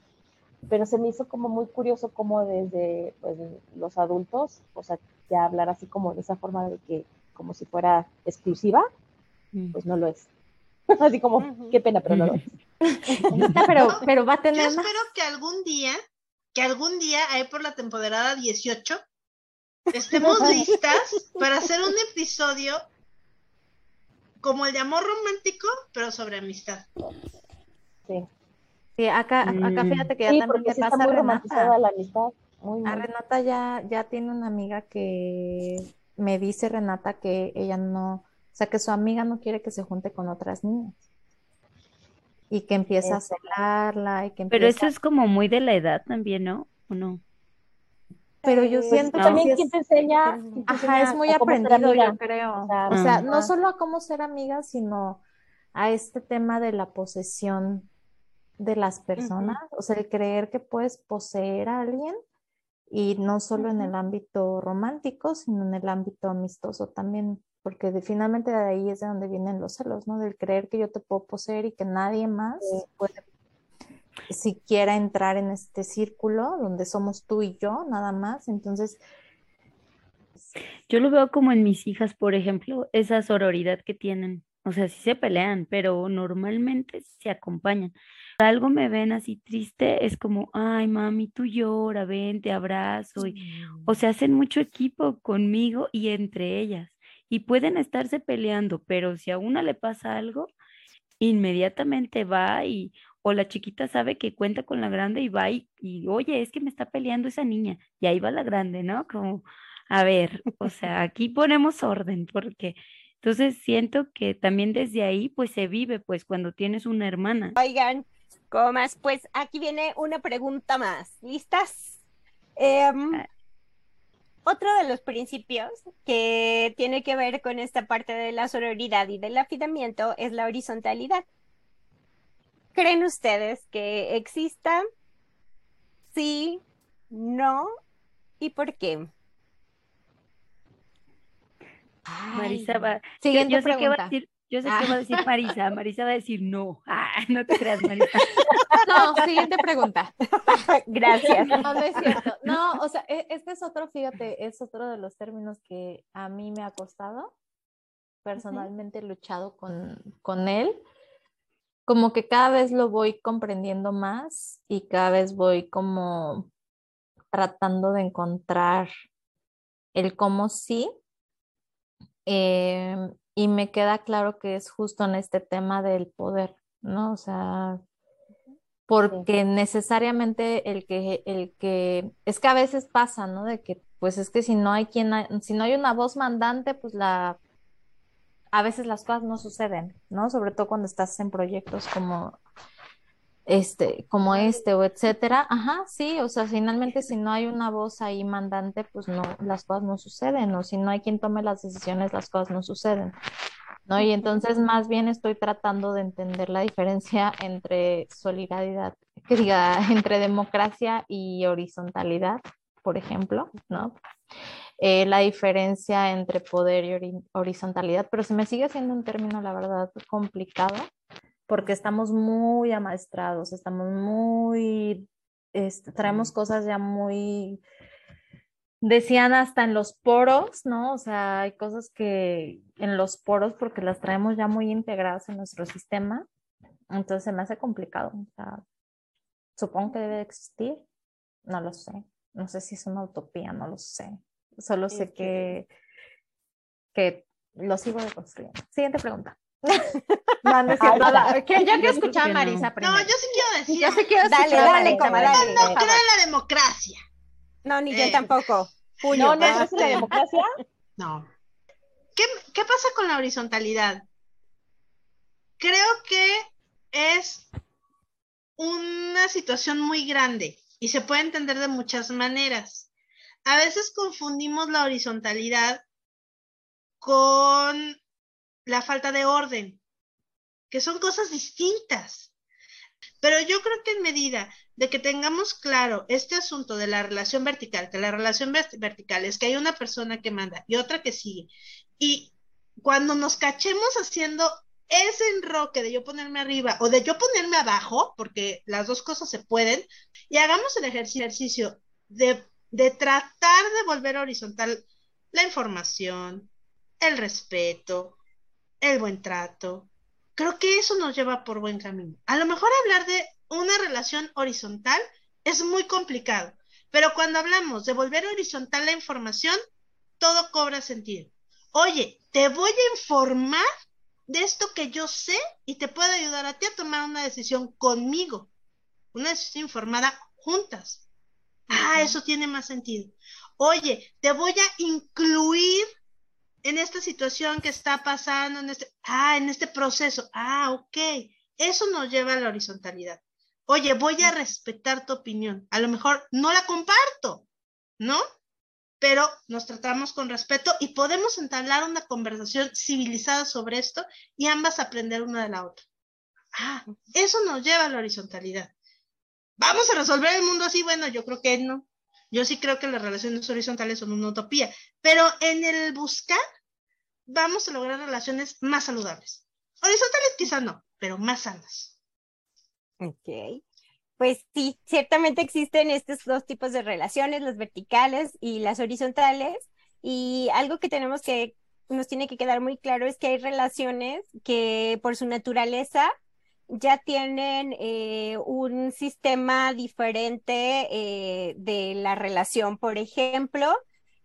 Pero se me hizo como muy curioso como desde pues, los adultos, o sea, ya hablar así como de esa forma de que como si fuera exclusiva, Mm. pues no lo es. [LAUGHS] así como, qué pena, pero no lo es. [LAUGHS] pero, pero va a Yo tener más. espero que algún día, que algún día, ahí por la temporada 18, estemos listas para hacer un episodio como el de amor romántico, pero sobre amistad. Sí, Sí, acá, acá Mm. fíjate que ya sí también te sí está pasa muy a romantizada Renata. la amistad. Muy, A muy. Renata ya, ya tiene una amiga que me dice Renata que ella no, o sea, que su amiga no quiere que se junte con otras niñas. Y que empieza a celarla y que Pero empieza... eso es como muy de la edad también, ¿no? ¿O no? Pero yo Pues siento que también sí es- te enseña, te Ajá, enseña es muy aprendido, yo creo. O sea, O sea, no solo a cómo ser amiga, sino a este tema de la posesión de las personas. O sea, el creer que puedes poseer a alguien y no solo en el ámbito romántico, sino en el ámbito amistoso también, porque de- finalmente de ahí es de donde vienen los celos, ¿no? Del creer que yo te puedo poseer y que nadie más puede siquiera entrar en este círculo donde somos tú y yo, nada más. Entonces, Yo lo veo como en mis hijas, por ejemplo, esa sororidad que tienen. O sea, sí se pelean, pero normalmente se acompañan. Algo me ven así triste, es como, ay, mami, tú llora, ven, te abrazo. Y, o sea, hacen mucho equipo conmigo y entre ellas. Y pueden estarse peleando, pero si a una le pasa algo, inmediatamente va y, o la chiquita sabe que cuenta con la grande y va y, y, oye, es que me está peleando esa niña. Y ahí va la grande, ¿no? Como, a ver, o sea, aquí ponemos orden, porque entonces siento que también desde ahí, pues se vive, pues cuando tienes una hermana. Oigan, comas, pues aquí viene una pregunta más. ¿Listas? Em, Ah. otro de los principios que tiene que ver con esta parte de la sororidad y del afidamiento es la horizontalidad. ¿Creen ustedes que exista? Sí, no, ¿y por qué? Marisa va, yo, siguiente yo sé qué va a decir, yo sé Ah. qué va a decir [LAUGHS] Marisa, Marisa va a decir no, ah, no te creas, Marisa. [LAUGHS] No, siguiente pregunta. [LAUGHS] Gracias. No, no es cierto. No, o sea, este es otro, fíjate, es otro de los términos que a mí me ha costado. Personalmente he luchado con, con él. Como que cada vez lo voy comprendiendo más y cada vez voy como tratando de encontrar el cómo sí. Em, y me queda claro que es justo en este tema del poder, ¿no? O sea, porque necesariamente el que, el que, es que a veces pasa, ¿no? De que, pues es que si no hay quien, si no hay una voz mandante, pues la, a veces las cosas no suceden, ¿no? Sobre todo cuando estás en proyectos como este, como este o etcétera. Ajá, sí, o sea, finalmente si no hay una voz ahí mandante, pues no, las cosas no suceden, o si no hay quien tome las decisiones, las cosas no suceden. ¿no? Y entonces más bien estoy tratando de entender la diferencia entre solidaridad, que diga, [LAUGHS] entre democracia y horizontalidad, por ejemplo, ¿no? Eh, la diferencia entre poder y ori- horizontalidad, pero se me sigue siendo un término, la verdad, complicado, porque estamos muy amaestrados, estamos muy, este, traemos cosas ya muy decían hasta en los poros, ¿no? O sea, hay cosas que en los poros porque las traemos ya muy integradas en nuestro sistema, entonces se me hace complicado. O sea, supongo que debe de existir, no lo sé. No sé si es una utopía, no lo sé. Solo sé que, que lo sigo deconstruyendo. Siguiente pregunta. [LAUGHS] No, no es cierto. Ay, que yo quiero escuchar a. Marisa No, yo sí quiero decir, Yo sí quiero Dale, dale, dale. no creo en la democracia. No, ni yo Eh. tampoco. Puño. No, no es la democracia. No. ¿Qué, qué pasa con la horizontalidad? Creo que es una situación muy grande y se puede entender de muchas maneras. A veces confundimos la horizontalidad con la falta de orden, que son cosas distintas. Pero yo creo que en medida de que tengamos claro este asunto de la relación vertical, que la relación vert- vertical es que hay una persona que manda y otra que sigue, y cuando nos cachemos haciendo ese enroque de yo ponerme arriba o de yo ponerme abajo, porque las dos cosas se pueden, y hagamos el ejercicio de, de tratar de volver horizontal la información, el respeto, el buen trato. Creo que eso nos lleva por buen camino. A lo mejor hablar de una relación horizontal es muy complicado, pero cuando hablamos de volver horizontal la información, todo cobra sentido. Oye, te voy a informar de esto que yo sé y te puedo ayudar a ti a tomar una decisión conmigo, una decisión informada juntas. Ah, eso tiene más sentido. Oye, te voy a incluir en esta situación que está pasando, en este, ah, en este proceso. Ah, ok. Eso nos lleva a la horizontalidad. Oye, voy a respetar tu opinión. A lo mejor no la comparto, ¿no? Pero nos tratamos con respeto y podemos entablar una conversación civilizada sobre esto y ambas aprender una de la otra. Ah, eso nos lleva a la horizontalidad. ¿Vamos a resolver el mundo así? Bueno, yo creo que no. Yo sí creo que las relaciones horizontales son una utopía, pero en el buscar vamos a lograr relaciones más saludables. Horizontales quizá no, pero más sanas. Ok. Pues sí, ciertamente existen estos dos tipos de relaciones, las verticales y las horizontales. Y algo que tenemos que, nos tiene que quedar muy claro es que hay relaciones que por su naturaleza ya tienen eh, un sistema diferente eh, de la relación. Por ejemplo,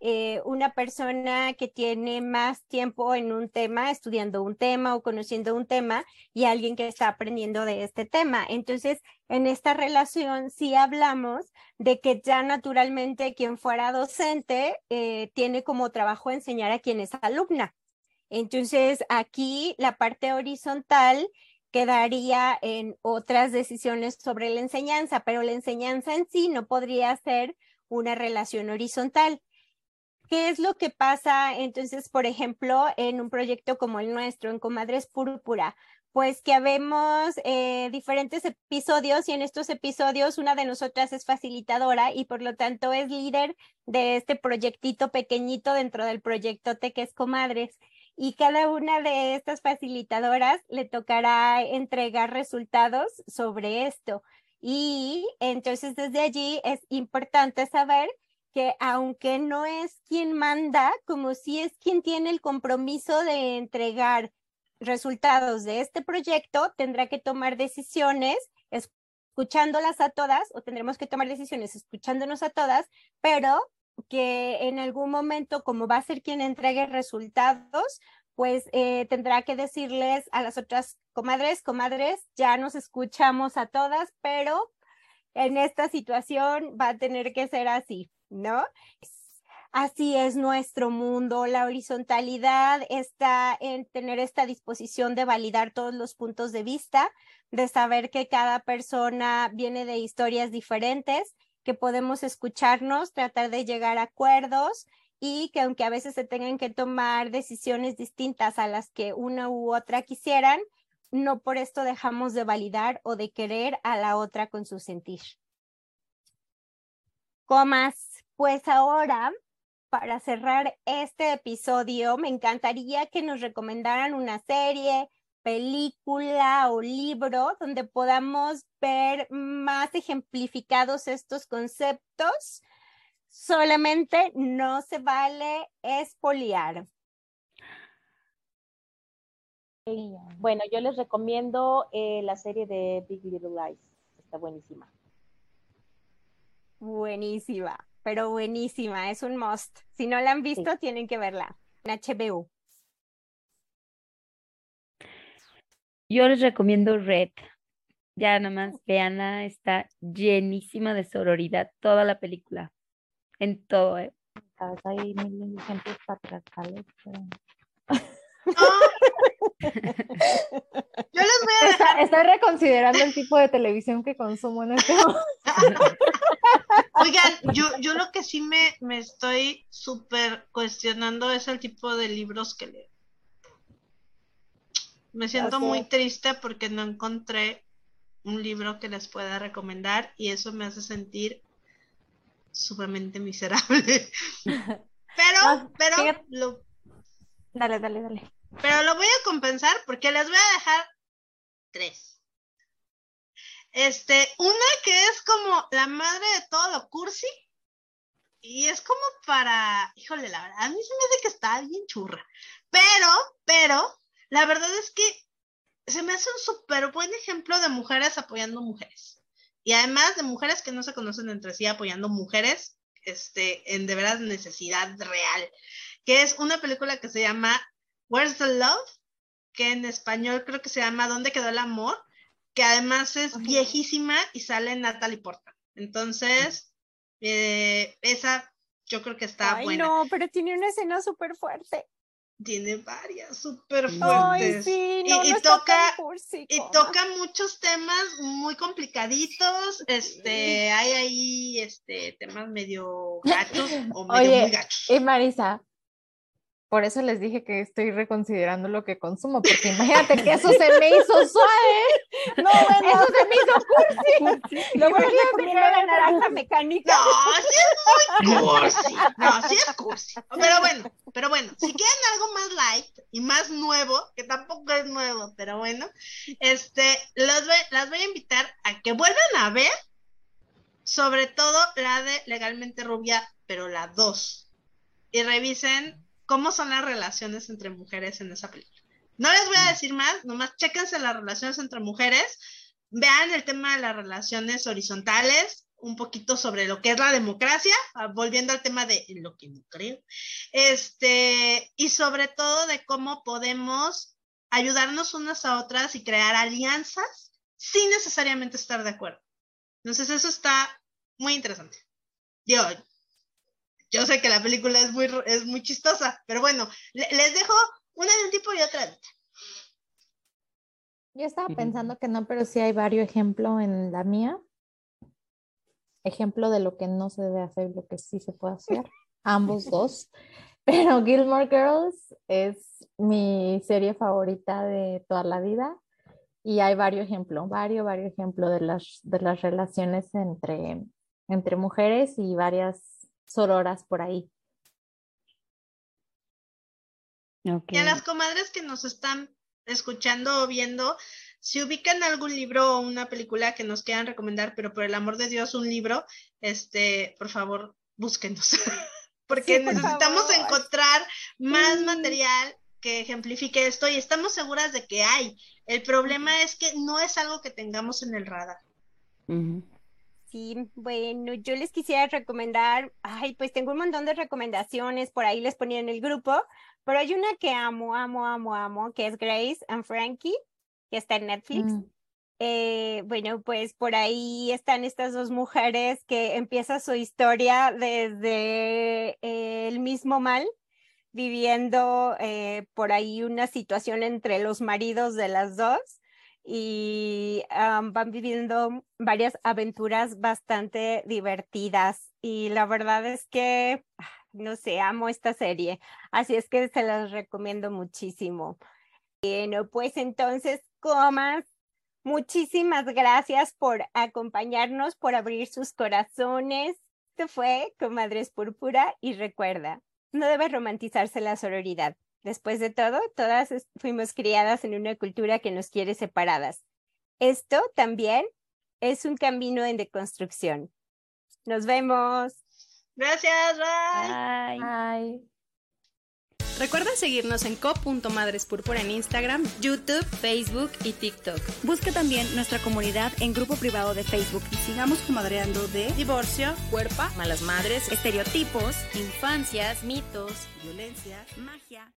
eh, una persona que tiene más tiempo en un tema, estudiando un tema o conociendo un tema, y alguien que está aprendiendo de este tema. Entonces, en esta relación sí hablamos de que ya naturalmente quien fuera docente tiene como trabajo enseñar a quien es alumna. Entonces, aquí la parte horizontal quedaría en otras decisiones sobre la enseñanza, pero la enseñanza en sí no podría ser una relación horizontal. ¿Qué es lo que pasa entonces, por ejemplo, en un proyecto como el nuestro, en Comadres Púrpura? Pues que habemos eh, diferentes episodios y en estos episodios una de nosotras es facilitadora y por lo tanto es líder de este proyectito pequeñito dentro del proyecto que es Comadres y cada una de estas facilitadoras le tocará entregar resultados sobre esto. Y entonces desde allí es importante saber que aunque no es quien manda, como si es quien tiene el compromiso de entregar resultados de este proyecto, tendrá que tomar decisiones escuchándolas a todas o tendremos que tomar decisiones escuchándonos a todas, pero que en algún momento, como va a ser quien entregue resultados, pues eh, tendrá que decirles a las otras comadres, comadres, ya nos escuchamos a todas, pero en esta situación va a tener que ser así, ¿no? Así es nuestro mundo, la horizontalidad está en tener esta disposición de validar todos los puntos de vista, de saber que cada persona viene de historias diferentes que podemos escucharnos, tratar de llegar a acuerdos y que aunque a veces se tengan que tomar decisiones distintas a las que una u otra quisieran, no por esto dejamos de validar o de querer a la otra con su sentir. Comas, pues ahora, para cerrar este episodio, me encantaría que nos recomendaran una serie, película o libro donde podamos ver más ejemplificados estos conceptos. Solamente no se vale espoliar. Bueno, yo les recomiendo eh, la serie de Big Little Lies. Está buenísima. Buenísima, pero buenísima. Es un must. Si no la han visto, tienen que verla. En HBO. Yo les recomiendo Red. Ya nomás veanla, está llenísima de sororidad toda la película. En todo, ¿eh? Hay mil ejemplos patriarcales. [LAUGHS] Yo les voy a dejar. Estoy reconsiderando el tipo de televisión que consumo en este momento. Oigan, yo, yo lo que sí me, me estoy súper cuestionando es el tipo de libros que leo. Me siento muy triste porque no encontré un libro que les pueda recomendar y eso me hace sentir sumamente miserable. [LAUGHS] pero, pero, lo, Dale, dale, dale. pero lo voy a compensar porque les voy a dejar tres. Este, una que es como la madre de todo lo cursi y es como para, híjole, la verdad, a mí se me hace que está bien churra, pero, pero, la verdad es que se me hace un súper buen ejemplo de mujeres apoyando mujeres. Y además de mujeres que no se conocen entre sí apoyando mujeres este, en de veras necesidad real. Que es una película que se llama Where's the Love? Que en español creo que se llama ¿Dónde quedó el amor? Que además es viejísima y sale Natalie Portman. Entonces, eh, esa yo creo que está Ay, buena. no, pero tiene una escena súper fuerte. Tiene varias súper Ay, fuertes. sí, Y- no, y, no está tan toca, y toca muchos temas muy complicaditos. Este, hay ahí este temas medio gachos o medio Oye, muy gachos. Y Marisa, por eso les dije que estoy reconsiderando lo que consumo, porque imagínate que eso se me hizo suave. [LAUGHS] No, bueno, eso se me hizo cursi. Lo bueno es que comiendo la naranja mecánica. No, sí es muy cursi. No, sí es cursi. Pero bueno, pero bueno, si quieren algo más light y más nuevo, que tampoco es nuevo, pero bueno, este, los voy- las voy a invitar a que vuelvan a ver, sobre todo la de Legalmente Rubia, pero la 2. Y revisen cómo son las relaciones entre mujeres en esa película. No les voy a decir más, nomás chéquense las relaciones entre mujeres, vean el tema de las relaciones horizontales, un poquito sobre lo que es la democracia, ah, volviendo al tema de lo que no creo, este, y sobre todo de cómo podemos ayudarnos unas a otras y crear alianzas sin necesariamente estar de acuerdo. Entonces eso está muy interesante. Digo, yo sé que la película es muy, es muy chistosa, pero bueno, le- les dejo una de un tipo y otra de otro. Yo estaba pensando que no, pero sí hay varios ejemplos en la mía. Ejemplo de lo que no se debe hacer y lo que sí se puede hacer. Ambos [LAUGHS] dos. Pero Gilmore Girls es mi serie favorita de toda la vida. Y hay varios ejemplos, varios, varios ejemplos de las, de las relaciones entre, entre mujeres y varias sororas por ahí. Y a las comadres que nos están escuchando o viendo, si ubican algún libro o una película que nos quieran recomendar, pero por el amor de Dios, un libro, este, por favor, búsquenos. [LAUGHS] Porque Sí, por necesitamos favor. encontrar más material que ejemplifique esto y estamos seguras de que hay. El problema es que no es algo que tengamos en el radar. Sí, bueno, yo les quisiera recomendar, ay, pues tengo un montón de recomendaciones, por ahí les ponía en el grupo, pero hay una que amo, amo, amo, amo, que es Grace and Frankie, que está en Netflix. Mm. Eh, bueno, pues por ahí están estas dos mujeres que empieza su historia desde eh, el mismo mal, viviendo eh, por ahí una situación entre los maridos de las dos y van viviendo varias aventuras bastante divertidas y la verdad es que, ah, no sé, amo esta serie, así es que se las recomiendo muchísimo. Bueno, pues entonces, comas, muchísimas gracias por acompañarnos, por abrir sus corazones. Esto fue Comadres Púrpura y recuerda, no debe romantizarse la sororidad. Después de todo, todas fuimos criadas en una cultura que nos quiere separadas. Esto también es un camino en deconstrucción. Nos vemos. Gracias, bye. Ay. Recuerda seguirnos en co.madrespúrpura en Instagram, YouTube, Facebook y TikTok. Busca también nuestra comunidad en grupo privado de Facebook Y sigamos comadreando de divorcio, Cuerpa, malas madres, estereotipos, infancias, mitos, violencia. magia.